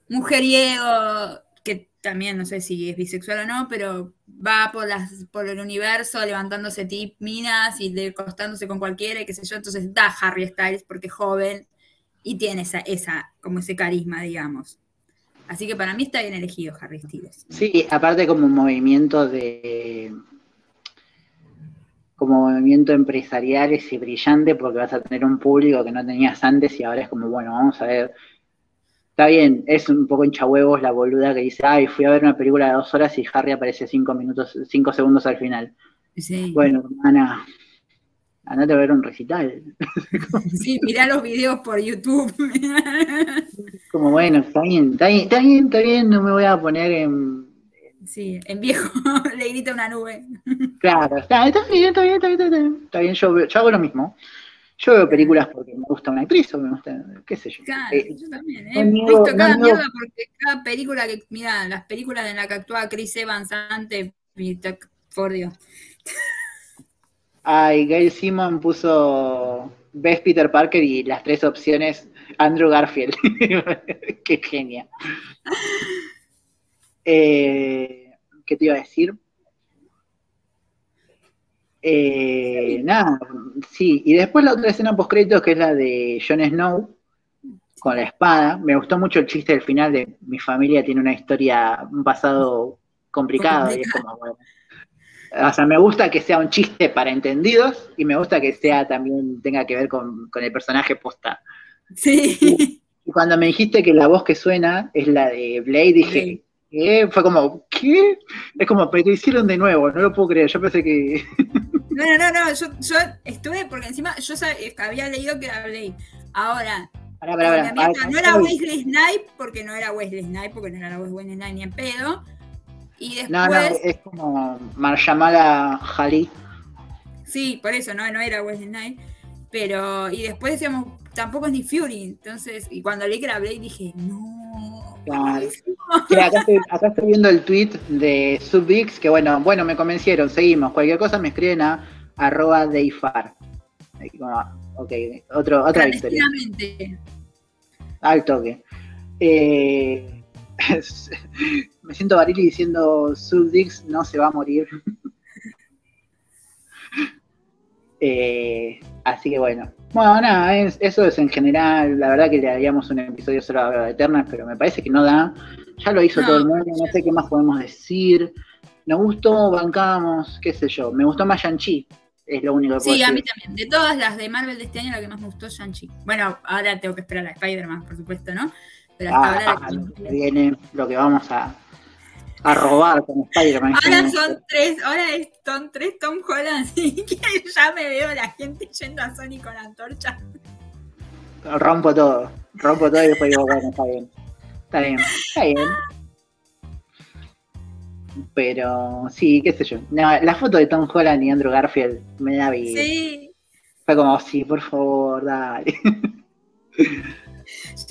mujeriego que también no sé si es bisexual o no, pero va por las por el universo levantándose tip minas y acostándose con cualquiera y qué sé yo, entonces da Harry Styles porque es joven y tiene esa, esa como ese carisma, digamos. Así que para mí está bien elegido Harry Styles. Sí, aparte como un movimiento de como movimiento empresarial es brillante porque vas a tener un público que no tenías antes y ahora es como, bueno, vamos a ver Está bien, es un poco hinchahuevos la boluda que dice, ay, fui a ver una película de dos horas y Harry aparece cinco minutos, cinco segundos al final. Sí. Bueno, hermana, andate a ver un recital. <laughs> Sí, mirá los videos por YouTube. <laughs> Como bueno, está bien, está bien, está bien, está bien, no me voy a poner en... Sí, en viejo, <laughs> le grita una nube. Claro, está, está bien, está bien, está bien, está bien, está bien, yo, yo hago lo mismo. Yo veo películas porque me gusta una actriz o me gusta, qué sé yo. Claro, eh, yo también. He visto cada mierda porque cada película que, mira, las películas en las que actúa Chris Evans antes, por Dios. Ay, Gail Simon puso Best Peter Parker y las tres opciones Andrew Garfield. <laughs> qué genia. Eh, ¿Qué te iba a decir? Eh, nada, sí, y después la otra escena post créditos que es la de Jon Snow con la espada. Me gustó mucho el chiste del final de mi familia tiene una historia, un pasado complicado. Y es como, bueno, o sea, me gusta que sea un chiste para entendidos y me gusta que sea también tenga que ver con, el personaje posta. Sí. Y, cuando me dijiste que la voz que suena es la de Blade, dije, ¿qué? Fue como, ¿qué? Es como, pero hicieron de nuevo, no lo puedo creer. Yo pensé que. <laughs> No, no, no, no, yo, yo estuve, porque encima yo había leído que era Blade. Ahora, para, para, no era Wesley Snipe, porque no era Wesley Snipe, porque no era la voz de Wesley Snipe ni en pedo. Y después. No, no, es como Marshamala Jali. Sí, por eso, no, no era Wesley Snipe. Pero, y después decíamos, tampoco es ni Fury. Entonces, y cuando leí que era Blade dije, no. Claro. <laughs> acá, estoy, acá, estoy, viendo el tweet de Subix, que bueno, bueno, me convencieron, seguimos. Cualquier cosa me escriben a arroba deifar. Ok, otro, otra victoria. Al toque. Eh, <laughs> me siento Barili diciendo Subdix no se va a morir. <laughs> eh, Así que bueno. Bueno, nada, eso es en general. La verdad que le haríamos un episodio solo a Eternas, pero me parece que no da. Ya lo hizo todo el mundo, no sé qué más podemos decir. Nos gustó, bancamos, qué sé yo. Me gustó más Shang-Chi, es lo único que Sí, a mí también. De todas las de Marvel de este año, la que más me gustó es Shang-Chi. Bueno, ahora tengo que esperar a Spider-Man, por supuesto, ¿no? Pero hasta ah, ahora. viene lo que vamos a, a robar con Spider-Man. Ahora son tres, ahora son tres Tom Holland, <laughs> y que ya me veo la gente yendo a Sony con la antorcha. Rompo todo, rompo todo y después digo, bueno, está bien. Está bien, está bien. Pero sí, qué sé yo. la foto de Tom Holland y Andrew Garfield me da vida. Sí. Fue como, sí, por favor, dale. <laughs>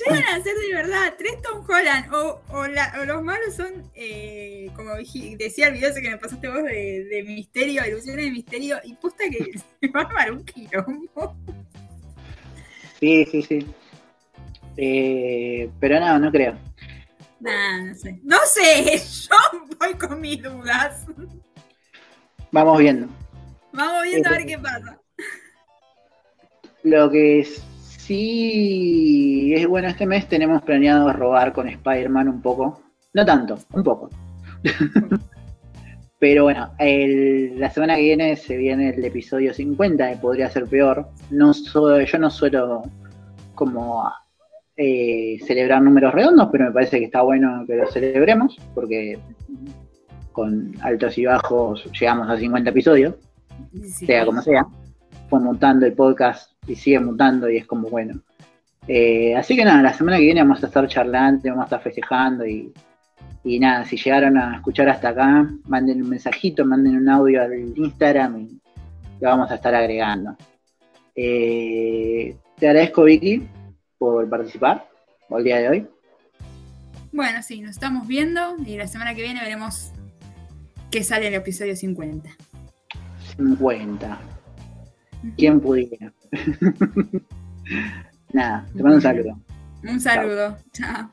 Llegan a ser de verdad tres Tom Holland o, o, los malos son, eh, como decía el video ese que me pasaste vos de, de misterio, ilusiones de misterio, y puesta que <laughs> se va a armar un quilombo. Sí, sí, sí. Eh, pero no, no creo. Nah, no sé. No sé, <laughs> yo voy con mis dudas. Vamos viendo. Vamos viendo a ver qué pasa. Lo que sí es bueno este mes tenemos planeado robar con Spider-Man un poco. No tanto, un poco. <laughs> Pero bueno, la semana que viene se viene el episodio 50, que podría ser peor. No yo no suelo como eh, celebrar números redondos, pero me parece que está bueno que lo celebremos, porque con altos y bajos llegamos a 50 episodios, sea como sea. Fue mutando el podcast y sigue mutando y es como bueno. Eh, así que nada, la semana que viene vamos a estar charlando, vamos a estar festejando y, nada, si llegaron a escuchar hasta acá, manden un mensajito, manden un audio al Instagram y lo vamos a estar agregando. Eh, te agradezco Vicky por participar el día de hoy. Bueno, sí, nos estamos viendo y la semana que viene veremos qué sale el episodio 50. 50. ¿Quién pudiera? <laughs> Nada, te mando un saludo. Un saludo. Chao.